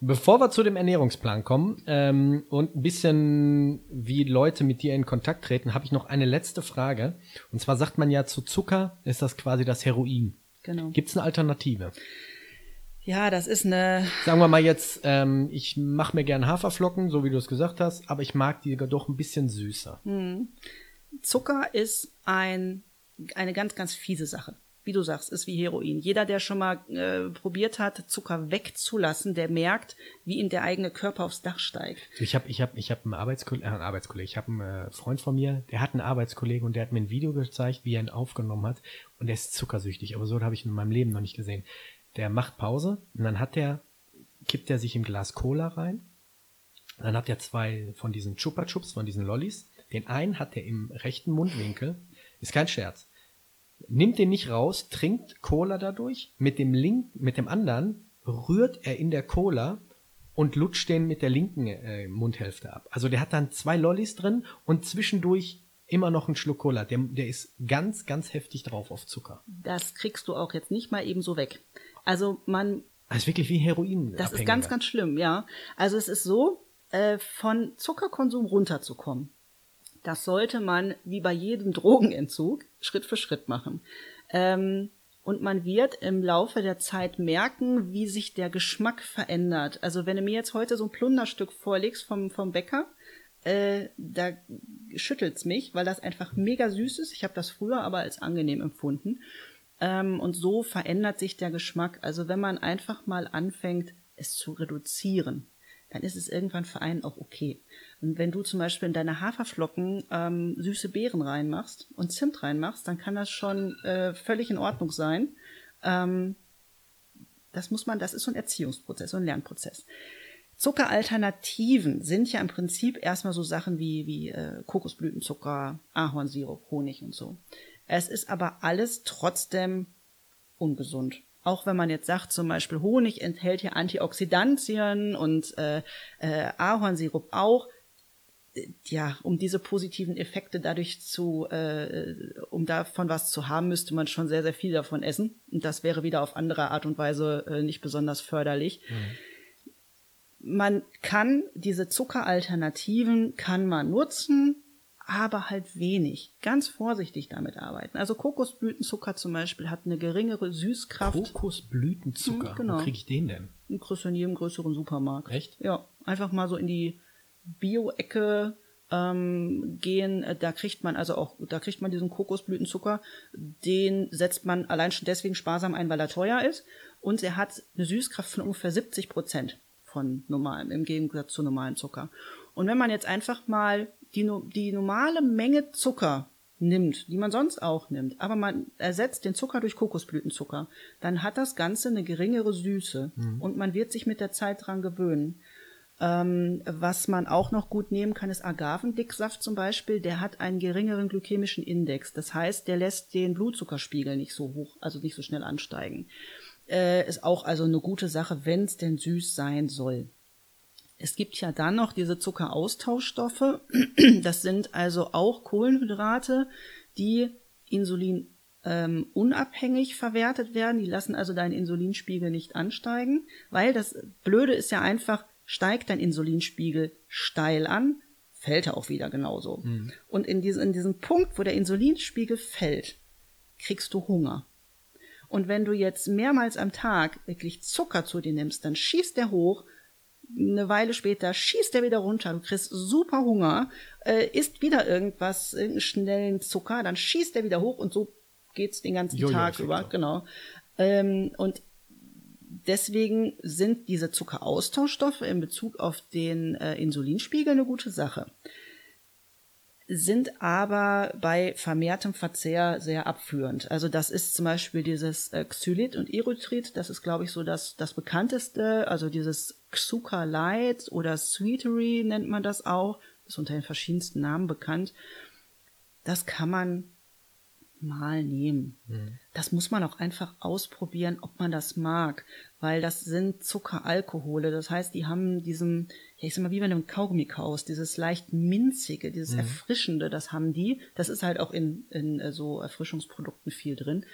Bevor wir zu dem Ernährungsplan kommen ähm, und ein bisschen wie Leute mit dir in Kontakt treten, habe ich noch eine letzte Frage. Und zwar sagt man ja zu Zucker ist das quasi das Heroin. Genau. Gibt es eine Alternative? Ja, das ist eine, Sagen wir mal jetzt, ähm, ich mache mir gerne Haferflocken, so wie du es gesagt hast, aber ich mag die doch ein bisschen süßer. Zucker ist ein, eine ganz, ganz fiese Sache. Wie du sagst, ist wie Heroin. Jeder, der schon mal äh, probiert hat, Zucker wegzulassen, der merkt, wie ihm der eigene Körper aufs Dach steigt. Ich habe ich hab, ich hab einen Arbeitskollegen, äh, einen Arbeitskollegen, ich habe einen äh, Freund von mir, der hat einen Arbeitskollegen und der hat mir ein Video gezeigt, wie er ihn aufgenommen hat. Und der ist zuckersüchtig, aber so habe ich ihn in meinem Leben noch nicht gesehen. Der macht Pause und dann hat der, kippt er sich im Glas Cola rein, dann hat er zwei von diesen Chupa Chups, von diesen Lollis, den einen hat er im rechten Mundwinkel, ist kein Scherz, nimmt den nicht raus, trinkt Cola dadurch, mit dem link, mit dem anderen rührt er in der Cola und lutscht den mit der linken äh, Mundhälfte ab. Also der hat dann zwei Lollis drin und zwischendurch immer noch einen Schluck Cola. Der, der ist ganz, ganz heftig drauf auf Zucker. Das kriegst du auch jetzt nicht mal eben so weg. Also man Das ist wirklich wie Heroin. Das ist ganz, ganz schlimm, ja. Also es ist so, äh, von Zuckerkonsum runterzukommen. Das sollte man, wie bei jedem Drogenentzug, Schritt für Schritt machen. Ähm, und man wird im Laufe der Zeit merken, wie sich der Geschmack verändert. Also wenn du mir jetzt heute so ein Plunderstück vorlegst vom, vom Bäcker, äh, da schüttelt's mich, weil das einfach mega süß ist. Ich habe das früher aber als angenehm empfunden. Ähm, und so verändert sich der Geschmack. Also wenn man einfach mal anfängt, es zu reduzieren, dann ist es irgendwann für einen auch okay. Und wenn du zum Beispiel in deine Haferflocken ähm, süße Beeren reinmachst und Zimt reinmachst, dann kann das schon äh, völlig in Ordnung sein. Ähm, das muss man, das ist so ein Erziehungsprozess, so ein Lernprozess. Zuckeralternativen sind ja im Prinzip erstmal so Sachen wie, wie äh, Kokosblütenzucker, Ahornsirup, Honig und so. Es ist aber alles trotzdem ungesund. Auch wenn man jetzt sagt, zum Beispiel Honig enthält ja Antioxidantien und äh, äh, Ahornsirup auch. Ja, um diese positiven Effekte dadurch zu, äh, um davon was zu haben, müsste man schon sehr, sehr viel davon essen. Und das wäre wieder auf andere Art und Weise äh, nicht besonders förderlich. Mhm. Man kann diese Zuckeralternativen kann man nutzen, aber halt wenig. Ganz vorsichtig damit arbeiten. Also Kokosblütenzucker zum Beispiel hat eine geringere Süßkraft. Kokosblütenzucker? Hm, genau. Wo kriege ich den denn? Du in jedem größeren Supermarkt. Echt? Ja, einfach mal so in die Bio-Ecke ähm, gehen. Da kriegt man also auch, da kriegt man diesen Kokosblütenzucker. Den setzt man allein schon deswegen sparsam ein, weil er teuer ist. Und er hat eine Süßkraft von ungefähr 70 Prozent von normalem, im Gegensatz zu normalem Zucker. Und wenn man jetzt einfach mal die, die normale Menge Zucker nimmt, die man sonst auch nimmt, aber man ersetzt den Zucker durch Kokosblütenzucker, dann hat das Ganze eine geringere Süße mhm. und man wird sich mit der Zeit dran gewöhnen. Ähm, was man auch noch gut nehmen kann, ist Agavendicksaft zum Beispiel. Der hat einen geringeren glykämischen Index. Das heißt, der lässt den Blutzuckerspiegel nicht so hoch, also nicht so schnell ansteigen. Äh, ist auch also eine gute Sache, wenn es denn süß sein soll. Es gibt ja dann noch diese Zuckeraustauschstoffe. Das sind also auch Kohlenhydrate, die Insulin ähm, unabhängig verwertet werden. Die lassen also deinen Insulinspiegel nicht ansteigen, weil das Blöde ist ja einfach, steigt dein Insulinspiegel steil an, fällt er auch wieder genauso. Mhm. Und in, diesem, in diesem Punkt, wo der Insulinspiegel fällt, kriegst du Hunger. Und wenn du jetzt mehrmals am Tag wirklich Zucker zu dir nimmst, dann schießt der hoch eine Weile später schießt er wieder runter, du kriegst super Hunger, äh, isst wieder irgendwas, irgendeinen schnellen Zucker, dann schießt er wieder hoch und so geht's den ganzen Jojo Tag über, auch. genau. Ähm, und deswegen sind diese Zuckeraustauschstoffe in Bezug auf den äh, Insulinspiegel eine gute Sache sind aber bei vermehrtem Verzehr sehr abführend. Also das ist zum Beispiel dieses äh, Xylit und Erythrit, das ist glaube ich so das, das bekannteste, also dieses Xuca Light oder Sweetery nennt man das auch, ist unter den verschiedensten Namen bekannt. Das kann man mal nehmen. Mhm. Das muss man auch einfach ausprobieren, ob man das mag, weil das sind Zuckeralkohole. Das heißt, die haben diesen, ich sag mal, wie wenn du ein Kaugummi kaust, dieses leicht minzige, dieses mhm. erfrischende, das haben die. Das ist halt auch in, in äh, so Erfrischungsprodukten viel drin.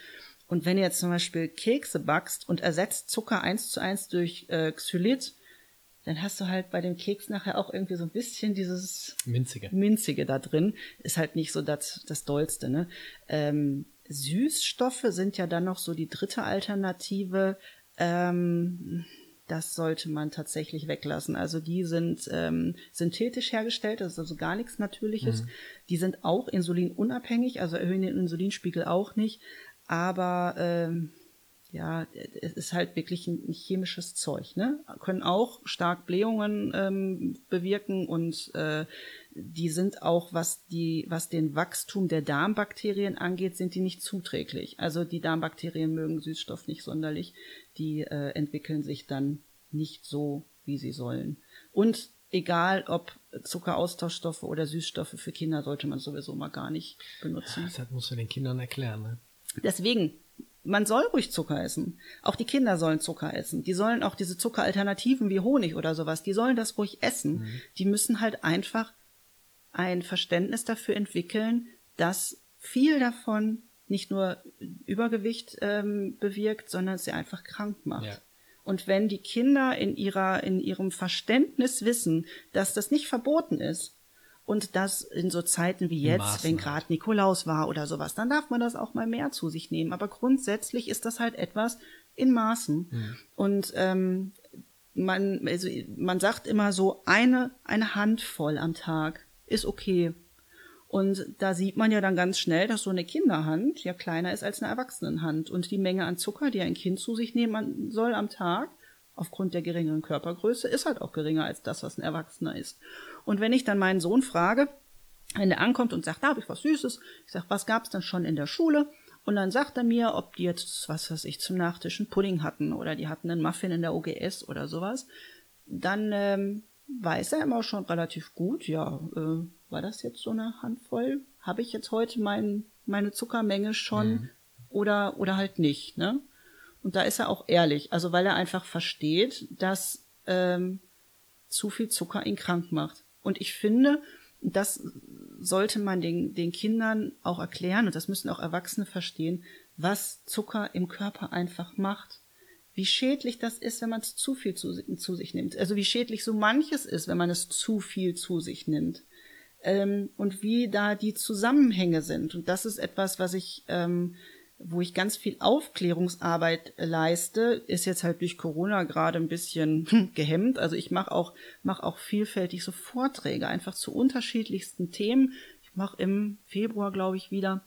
Und wenn ihr jetzt zum Beispiel Kekse backst und ersetzt Zucker eins zu eins durch äh, Xylit, dann hast du halt bei dem Keks nachher auch irgendwie so ein bisschen dieses Minzige, Minzige da drin. Ist halt nicht so das, das Dollste, ne? Ähm, Süßstoffe sind ja dann noch so die dritte Alternative. Ähm, das sollte man tatsächlich weglassen. Also die sind ähm, synthetisch hergestellt, das ist also gar nichts Natürliches. Mhm. Die sind auch insulinunabhängig, also erhöhen den Insulinspiegel auch nicht. Aber ähm, ja, es ist halt wirklich ein, chemisches Zeug, ne? Können auch stark Blähungen ähm, bewirken und äh, die sind auch, was die, was den Wachstum der Darmbakterien angeht, sind die nicht zuträglich. Also die Darmbakterien mögen Süßstoff nicht sonderlich, die äh, entwickeln sich dann nicht so, wie sie sollen. Und egal ob Zuckeraustauschstoffe oder Süßstoffe für Kinder sollte man sowieso mal gar nicht benutzen. Das musst du den Kindern erklären, ne? Deswegen, man soll ruhig Zucker essen. Auch die Kinder sollen Zucker essen. Die sollen auch diese Zuckeralternativen wie Honig oder sowas, die sollen das ruhig essen. Mhm. Die müssen halt einfach ein Verständnis dafür entwickeln, dass viel davon nicht nur Übergewicht ähm, bewirkt, sondern sie einfach krank macht. Ja. Und wenn die Kinder in ihrer, in ihrem Verständnis wissen, dass das nicht verboten ist, und das in so Zeiten wie jetzt, wenn gerade Nikolaus war oder sowas, dann darf man das auch mal mehr zu sich nehmen. Aber grundsätzlich ist das halt etwas in Maßen. Mhm. Und ähm, man, also man sagt immer so, eine, eine Handvoll am Tag ist okay. Und da sieht man ja dann ganz schnell, dass so eine Kinderhand ja kleiner ist als eine Erwachsenenhand. Und die Menge an Zucker, die ein Kind zu sich nehmen soll am Tag, aufgrund der geringeren Körpergröße ist halt auch geringer als das, was ein Erwachsener ist. Und wenn ich dann meinen Sohn frage, wenn er ankommt und sagt, da habe ich was Süßes, ich sage, was gab's denn schon in der Schule? Und dann sagt er mir, ob die jetzt, was weiß ich, zum Nachtisch einen Pudding hatten oder die hatten einen Muffin in der OGS oder sowas. Dann ähm, weiß er immer schon relativ gut, ja, äh, war das jetzt so eine Handvoll? Habe ich jetzt heute mein, meine Zuckermenge schon mhm. oder, oder halt nicht, ne? Und da ist er auch ehrlich, also weil er einfach versteht, dass ähm, zu viel Zucker ihn krank macht. Und ich finde, das sollte man den, den Kindern auch erklären und das müssen auch Erwachsene verstehen, was Zucker im Körper einfach macht. Wie schädlich das ist, wenn man es zu viel zu, zu, sich nimmt. Also wie schädlich so manches ist, wenn man es zu viel zu sich nimmt. Ähm, und wie da die Zusammenhänge sind. Und das ist etwas, was ich ähm, wo ich ganz viel Aufklärungsarbeit leiste, ist jetzt halt durch Corona gerade ein bisschen gehemmt. Also ich mache auch mache auch vielfältig so Vorträge einfach zu unterschiedlichsten Themen. Ich mache im Februar, glaube ich, wieder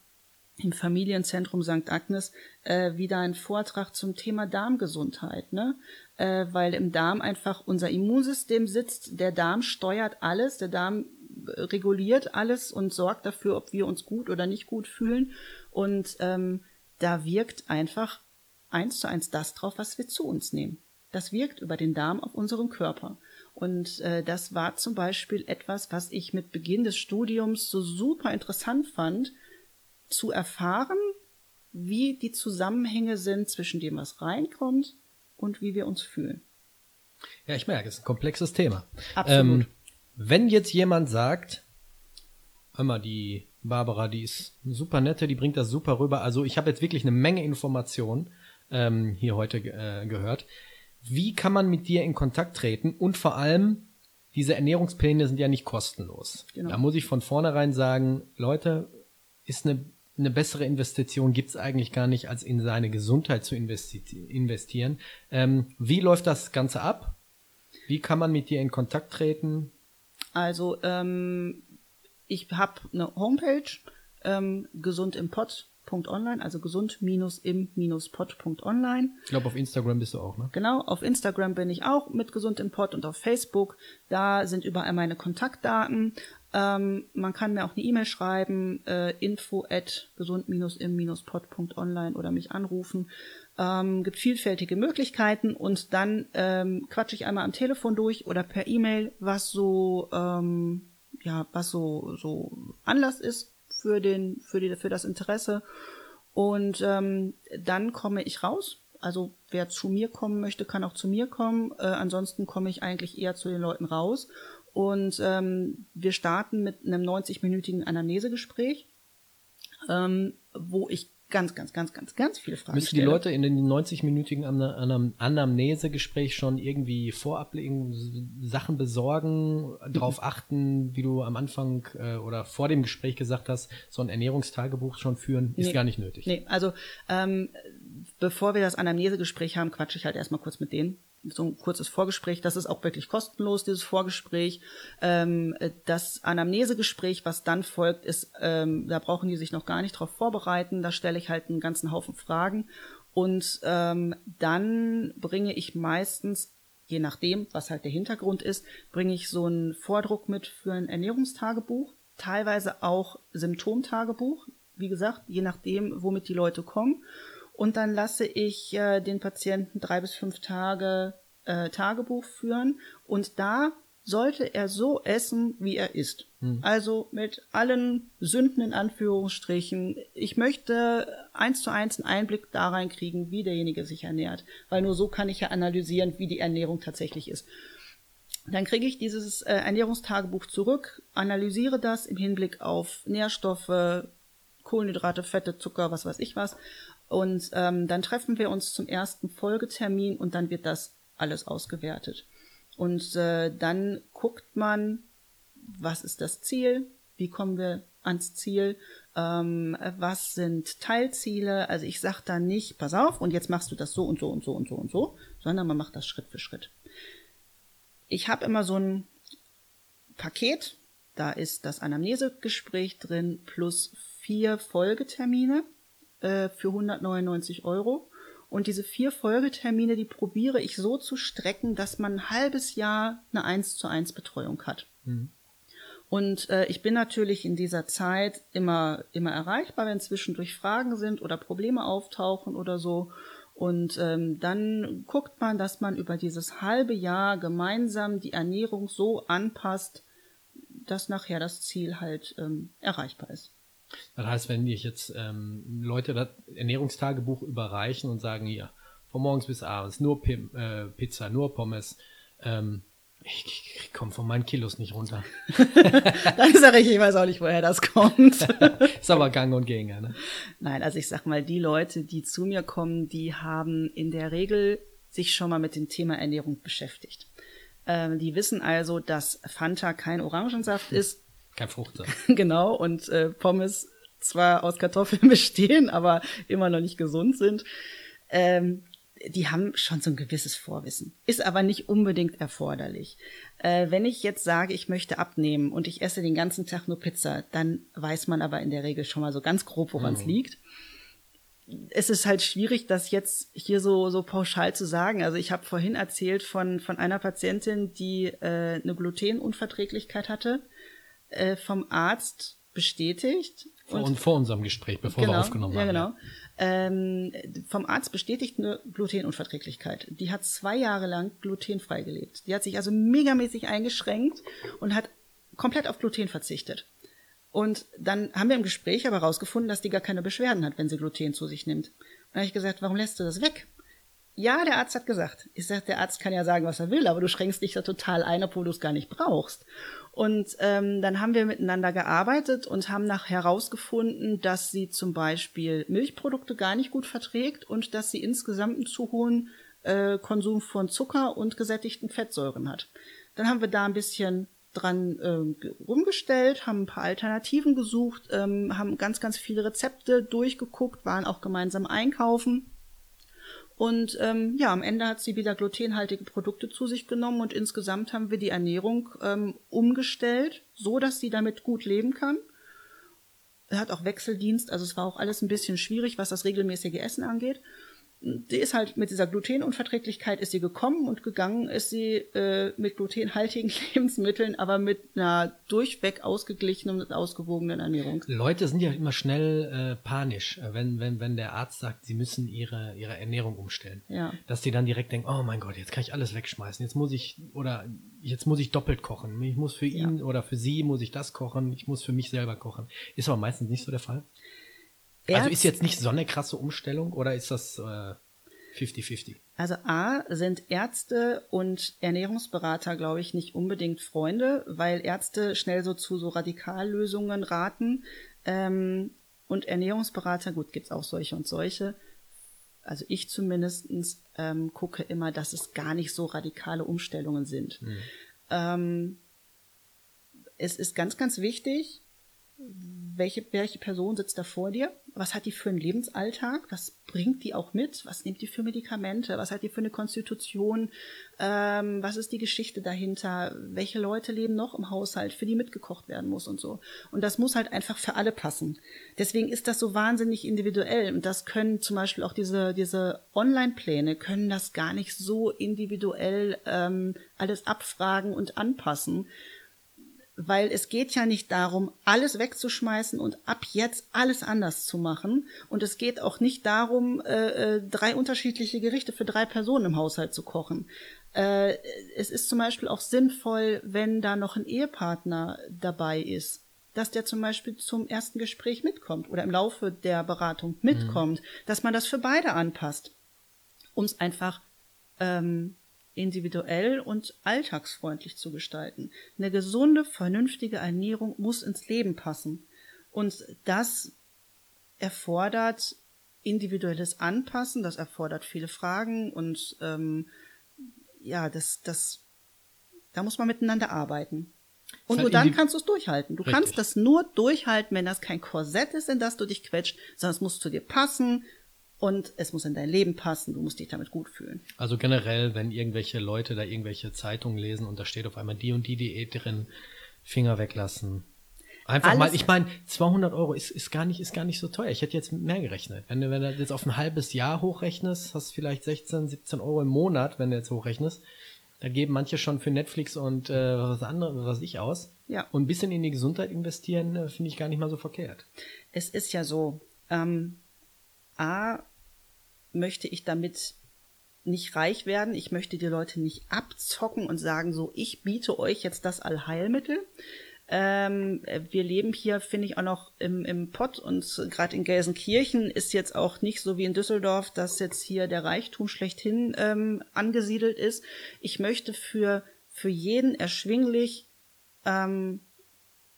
im Familienzentrum St. Agnes äh, wieder einen Vortrag zum Thema Darmgesundheit, ne? Äh, weil im Darm einfach unser Immunsystem sitzt. Der Darm steuert alles, der Darm äh, reguliert alles und sorgt dafür, ob wir uns gut oder nicht gut fühlen. Und ähm, da wirkt einfach eins zu eins das drauf, was wir zu uns nehmen. Das wirkt über den Darm auf unseren Körper. Und äh, das war zum Beispiel etwas, was ich mit Beginn des Studiums so super interessant fand, zu erfahren, wie die Zusammenhänge sind zwischen dem, was reinkommt und wie wir uns fühlen. Ja, ich merke, es ist ein komplexes Thema. Absolut. Ähm, wenn jetzt jemand sagt, einmal die Barbara, die ist super nette, die bringt das super rüber. Also ich habe jetzt wirklich eine Menge Informationen ähm, hier heute äh, gehört. Wie kann man mit dir in Kontakt treten? Und vor allem, diese Ernährungspläne sind ja nicht kostenlos. Genau. Da muss ich von vornherein sagen, Leute, ist eine, eine bessere Investition gibt's eigentlich gar nicht, als in seine Gesundheit zu investi investieren. Ähm, wie läuft das Ganze ab? Wie kann man mit dir in Kontakt treten? Also ähm, ich habe eine Homepage, ähm, gesund im Pod.online, also gesund-im-pod.online. Ich glaube, auf Instagram bist du auch, ne? Genau, auf Instagram bin ich auch mit gesund im Pod und auf Facebook. Da sind überall meine Kontaktdaten. Ähm, man kann mir auch eine E-Mail schreiben, äh, info at gesund-im-pod.online oder mich anrufen. Ähm, gibt vielfältige Möglichkeiten und dann ähm, quatsche ich einmal am Telefon durch oder per E-Mail, was so ähm, ja, was so, so Anlass ist für den, für die, für das Interesse. Und ähm, dann komme ich raus. Also wer zu mir kommen möchte, kann auch zu mir kommen. Äh, ansonsten komme ich eigentlich eher zu den Leuten raus. Und ähm, wir starten mit einem 90-minütigen Anamnesegespräch, ähm, wo ich ganz, ganz, ganz, ganz, ganz viele Fragen Müssen die Leute in den 90-minütigen Anamnesegespräch schon irgendwie vorab Sachen besorgen, darauf achten, wie du am Anfang äh, oder vor dem Gespräch gesagt hast, so ein Ernährungstagebuch schon führen, ist nee. gar nicht nötig. Nee, also ähm, bevor wir das Anamnesegespräch haben, quatsche ich halt erstmal kurz mit denen so ein kurzes Vorgespräch. Das ist auch wirklich kostenlos, dieses Vorgespräch. Ähm, das Anamnesegespräch, was dann folgt, ist, ähm, da brauchen die sich noch gar nicht drauf vorbereiten. Da stelle ich halt einen ganzen Haufen Fragen. Und ähm, dann bringe ich meistens, je nachdem, was halt der Hintergrund ist, bringe ich so einen Vordruck mit für ein Ernährungstagebuch, teilweise auch Symptomtagebuch. Wie gesagt, je nachdem, womit die Leute kommen. Und dann lasse ich äh, den Patienten drei bis fünf Tage äh, Tagebuch führen. Und da sollte er so essen, wie er ist. Hm. Also mit allen Sünden in Anführungsstrichen. Ich möchte eins zu eins einen Einblick da reinkriegen, wie derjenige sich ernährt. Weil nur so kann ich ja analysieren, wie die Ernährung tatsächlich ist. Dann kriege ich dieses äh, Ernährungstagebuch zurück, analysiere das im Hinblick auf Nährstoffe, Kohlenhydrate, Fette, Zucker, was weiß ich was und ähm, dann treffen wir uns zum ersten Folgetermin und dann wird das alles ausgewertet. Und äh, dann guckt man, was ist das Ziel, wie kommen wir ans Ziel, ähm, was sind Teilziele. Also ich sage da nicht, pass auf, und jetzt machst du das so und so und so und so und so, sondern man macht das Schritt für Schritt. Ich habe immer so ein Paket, da ist das Anamnesegespräch drin plus vier Folgetermine äh, für 199 Euro. Und diese vier Folgetermine, die probiere ich so zu strecken, dass man ein halbes Jahr eine 1 zu 1 Betreuung hat. Mhm. Und äh, ich bin natürlich in dieser Zeit immer, immer erreichbar, wenn zwischendurch Fragen sind oder Probleme auftauchen oder so. Und ähm, dann guckt man, dass man über dieses halbe Jahr gemeinsam die Ernährung so anpasst, dass nachher das Ziel halt ähm, erreichbar ist. Das heißt, wenn ich jetzt ähm, Leute das Ernährungstagebuch überreichen und sagen, hier, von morgens bis abends nur P äh, Pizza, nur Pommes, ähm, ich, ich komme von meinen Kilos nicht runter. Dann sage ich, ich weiß auch nicht, woher das kommt. ist aber Gang und Gänger, ne? Nein, also ich sag mal, die Leute, die zu mir kommen, die haben in der Regel sich schon mal mit dem Thema Ernährung beschäftigt. Ähm, die wissen also, dass Fanta kein Orangensaft hm. ist. Kein Fruchtsaft. genau, und äh, Pommes zwar aus Kartoffeln bestehen, aber immer noch nicht gesund sind. Ähm, die haben schon so ein gewisses Vorwissen, ist aber nicht unbedingt erforderlich. Äh, wenn ich jetzt sage, ich möchte abnehmen und ich esse den ganzen Tag nur Pizza, dann weiß man aber in der Regel schon mal so ganz grob, woran es mhm. liegt. Es ist halt schwierig, das jetzt hier so, so pauschal zu sagen. Also ich habe vorhin erzählt von, von einer Patientin, die äh, eine Glutenunverträglichkeit hatte, äh, vom Arzt bestätigt. Vor, und vor unserem Gespräch, bevor genau, wir aufgenommen haben. Ja, genau. Ja ähm, vom Arzt bestätigt eine Glutenunverträglichkeit. Die hat zwei Jahre lang glutenfrei gelebt. Die hat sich also megamäßig eingeschränkt und hat komplett auf Gluten verzichtet. Und dann haben wir im Gespräch aber herausgefunden, dass die gar keine Beschwerden hat, wenn sie Gluten zu sich nimmt. Und dann habe ich gesagt, warum lässt du das weg? Ja, der Arzt hat gesagt. Ich sage, der Arzt kann ja sagen, was er will, aber du schränkst dich da total ein, obwohl du es gar nicht brauchst. Und ähm, dann haben wir miteinander gearbeitet und haben nach herausgefunden, dass sie zum Beispiel Milchprodukte gar nicht gut verträgt und dass sie insgesamt einen zu hohen äh, Konsum von Zucker und gesättigten Fettsäuren hat. Dann haben wir da ein bisschen dran äh, rumgestellt, haben ein paar Alternativen gesucht, ähm, haben ganz, ganz viele Rezepte durchgeguckt, waren auch gemeinsam einkaufen und ähm, ja, am Ende hat sie wieder glutenhaltige Produkte zu sich genommen und insgesamt haben wir die Ernährung ähm, umgestellt, so dass sie damit gut leben kann. Er hat auch Wechseldienst, also es war auch alles ein bisschen schwierig, was das regelmäßige Essen angeht die ist halt mit dieser Glutenunverträglichkeit ist sie gekommen und gegangen ist sie äh, mit glutenhaltigen Lebensmitteln, aber mit einer durchweg ausgeglichenen und ausgewogenen Ernährung. Leute sind ja immer schnell äh, panisch, äh, wenn, wenn, wenn der Arzt sagt, sie müssen ihre, ihre Ernährung umstellen. Ja. Dass die dann direkt denken, oh mein Gott, jetzt kann ich alles wegschmeißen, jetzt muss ich, oder jetzt muss ich doppelt kochen. Ich muss für ihn ja. oder für sie muss ich das kochen, ich muss für mich selber kochen. Ist aber meistens nicht so der Fall. Ärz also ist jetzt nicht so eine krasse Umstellung oder ist das 50-50? Äh, also A sind Ärzte und Ernährungsberater, glaube ich, nicht unbedingt Freunde, weil Ärzte schnell so zu so Radikallösungen raten. Ähm, und Ernährungsberater, gut, gibt's auch solche und solche. Also ich zumindestens ähm, gucke immer, dass es gar nicht so radikale Umstellungen sind. Mhm. Ähm, es ist ganz, ganz wichtig, welche, welche Person sitzt da vor dir? Was hat die für einen Lebensalltag? Was bringt die auch mit? Was nimmt die für Medikamente? Was hat die für eine Konstitution? Ähm, was ist die Geschichte dahinter? Welche Leute leben noch im Haushalt, für die mitgekocht werden muss und so? Und das muss halt einfach für alle passen. Deswegen ist das so wahnsinnig individuell. Und das können zum Beispiel auch diese, diese Online-Pläne können das gar nicht so individuell ähm, alles abfragen und anpassen weil es geht ja nicht darum, alles wegzuschmeißen und ab jetzt alles anders zu machen. Und es geht auch nicht darum, äh, äh, drei unterschiedliche Gerichte für drei Personen im Haushalt zu kochen. Äh, es ist zum Beispiel auch sinnvoll, wenn da noch ein Ehepartner dabei ist, dass der zum Beispiel zum ersten Gespräch mitkommt oder im Laufe der Beratung mitkommt, mhm. dass man das für beide anpasst, um es einfach ähm, individuell und alltagsfreundlich zu gestalten. Eine gesunde, vernünftige Ernährung muss ins Leben passen. Und das erfordert individuelles Anpassen, das erfordert viele Fragen und ähm, ja, das, das, da muss man miteinander arbeiten. Und nur dann kannst du es durchhalten. Du Richtig. kannst das nur durchhalten, wenn das kein Korsett ist, in das du dich quetscht, sondern es muss zu dir passen, und es muss in dein Leben passen, du musst dich damit gut fühlen. Also generell, wenn irgendwelche Leute da irgendwelche Zeitungen lesen und da steht auf einmal die und die Diät drin, Finger weglassen. Einfach Alles- mal, ich meine, 200 Euro ist, ist, gar nicht, ist gar nicht so teuer. Ich hätte jetzt mit mehr gerechnet. Wenn du, wenn du jetzt auf ein halbes Jahr hochrechnest, hast du vielleicht 16, 17 Euro im Monat, wenn du jetzt hochrechnest. Da geben manche schon für Netflix und äh, was andere, was ich aus. Ja. Und ein bisschen in die Gesundheit investieren, äh, finde ich gar nicht mal so verkehrt. Es ist ja so, ähm, A, möchte ich damit nicht reich werden. Ich möchte die Leute nicht abzocken und sagen, so, ich biete euch jetzt das Allheilmittel. Ähm, äh, wir leben hier, finde ich, auch noch im, im Pott und gerade in Gelsenkirchen ist jetzt auch nicht so wie in Düsseldorf, dass jetzt hier der Reichtum schlechthin ähm, angesiedelt ist. Ich möchte für, für jeden erschwinglich ähm,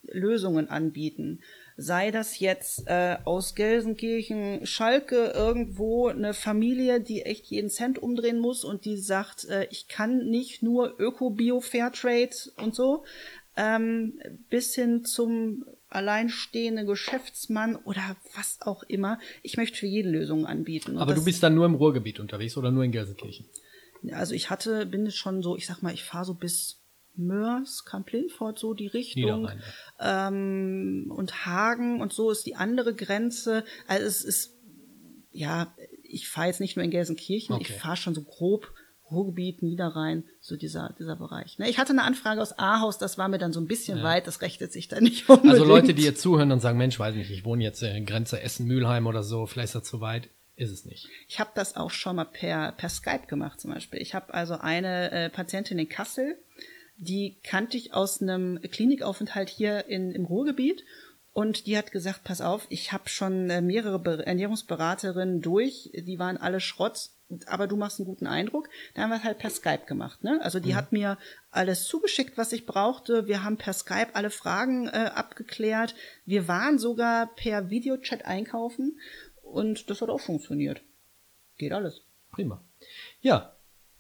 Lösungen anbieten. Sei das jetzt äh, aus Gelsenkirchen, Schalke, irgendwo eine Familie, die echt jeden Cent umdrehen muss und die sagt, äh, ich kann nicht nur Öko, Bio, Fairtrade und so, ähm, bis hin zum alleinstehenden Geschäftsmann oder was auch immer. Ich möchte für jeden Lösungen anbieten. Aber du bist dann nur im Ruhrgebiet unterwegs oder nur in Gelsenkirchen? also ich hatte, bin jetzt schon so, ich sag mal, ich fahre so bis Mörs, Kamp-Lindfort, so die Richtung. Ähm, und Hagen und so ist die andere Grenze. Also es ist, ja, ich fahre jetzt nicht nur in Gelsenkirchen, ich Okay. fahre schon so grob Ruhrgebiet, Niederrhein, so dieser, dieser Bereich. Ne, ich hatte eine Anfrage aus Ahaus, das war mir dann so ein bisschen weit, das rechnet sich dann nicht unbedingt. Also Leute, die jetzt zuhören und sagen, Mensch, weiß nicht, ich wohne jetzt in Grenze Essen-Mülheim oder so, vielleicht ist das zu weit. Ist es nicht. Ich habe das auch schon mal per, per Skype gemacht zum Beispiel. Ich habe also eine äh, Patientin in Kassel, die kannte ich aus einem Klinikaufenthalt hier in, im Ruhrgebiet. Und die hat gesagt, pass auf, ich habe schon äh, mehrere Be Ernährungsberaterinnen durch, die waren alle Schrott, aber du machst einen guten Eindruck. Da haben wir es halt per Skype gemacht. Ne? Also die hat mir alles zugeschickt, was ich brauchte. Wir haben per Skype alle Fragen äh, abgeklärt. Wir waren sogar per Videochat einkaufen und das hat auch funktioniert. Geht alles. Prima. Ja,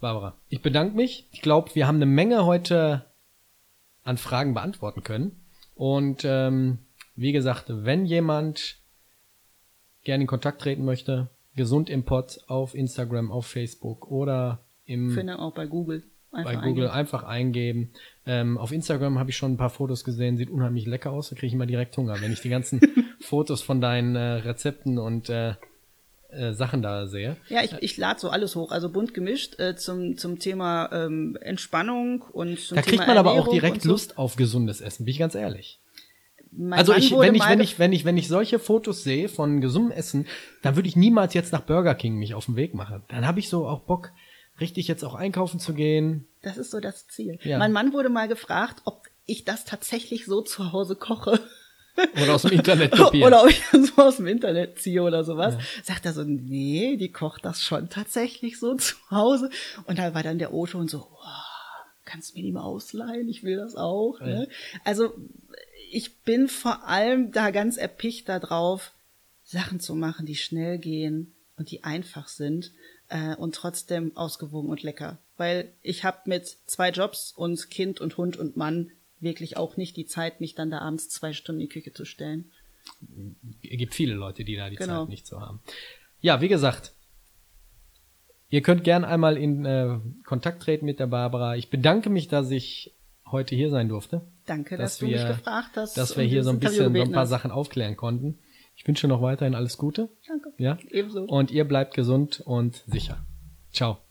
Barbara, ich bedanke mich. Ich glaube, wir haben eine Menge heute an Fragen beantworten können. Und ähm, wie gesagt, wenn jemand gerne in Kontakt treten möchte, gesund im Pod auf Instagram, auf Facebook oder im Finde auch bei Google. Einfach bei Google eingeben. einfach eingeben. Ähm, auf Instagram habe ich schon ein paar Fotos gesehen, sieht unheimlich lecker aus. Da kriege ich immer direkt Hunger, wenn ich die ganzen Fotos von deinen äh, Rezepten und äh, äh, Sachen da sehe. Ja, ich, ich lade so alles hoch, also bunt gemischt äh, zum, zum Thema ähm, Entspannung und zum Da Thema kriegt man aber auch Ernährung direkt so. Lust auf gesundes Essen, bin ich ganz ehrlich. Mein Also Mann ich, wenn ich, wenn ich, wenn ich, wenn ich solche Fotos sehe von gesundem Essen, dann würde ich niemals jetzt nach Burger King mich auf den Weg machen. Dann habe ich so auch Bock, richtig jetzt auch einkaufen zu gehen. Das ist so das Ziel. Ja. Mein Mann wurde mal gefragt, ob ich das tatsächlich so zu Hause koche. Oder aus dem Internet kopieren. Oder ob ich das so aus dem Internet ziehe oder sowas. Sagt er so, nee, die kocht das schon tatsächlich so zu Hause. Und da war dann der O-Ton so, oh, kannst du mir die mal ausleihen? Ich will das auch. Ne? Also ich bin vor allem da ganz erpicht darauf, Sachen zu machen, die schnell gehen und die einfach sind äh, und trotzdem ausgewogen und lecker. Weil ich habe mit zwei Jobs und Kind und Hund und Mann wirklich auch nicht die Zeit, mich dann da abends zwei Stunden in die Küche zu stellen. Es gibt viele Leute, die da die Genau. Zeit nicht so haben. Ja, wie gesagt, ihr könnt gern einmal in äh, Kontakt treten mit der Barbara. Ich bedanke mich, dass ich heute hier sein durfte. Danke, Dass dass, du wir- mich gefragt hast. Dass wir hier so ein bisschen so ein paar hast. Sachen aufklären konnten. Ich wünsche noch weiterhin alles Gute. Danke. Ja. Ebenso. Und ihr bleibt gesund und sicher. Ciao.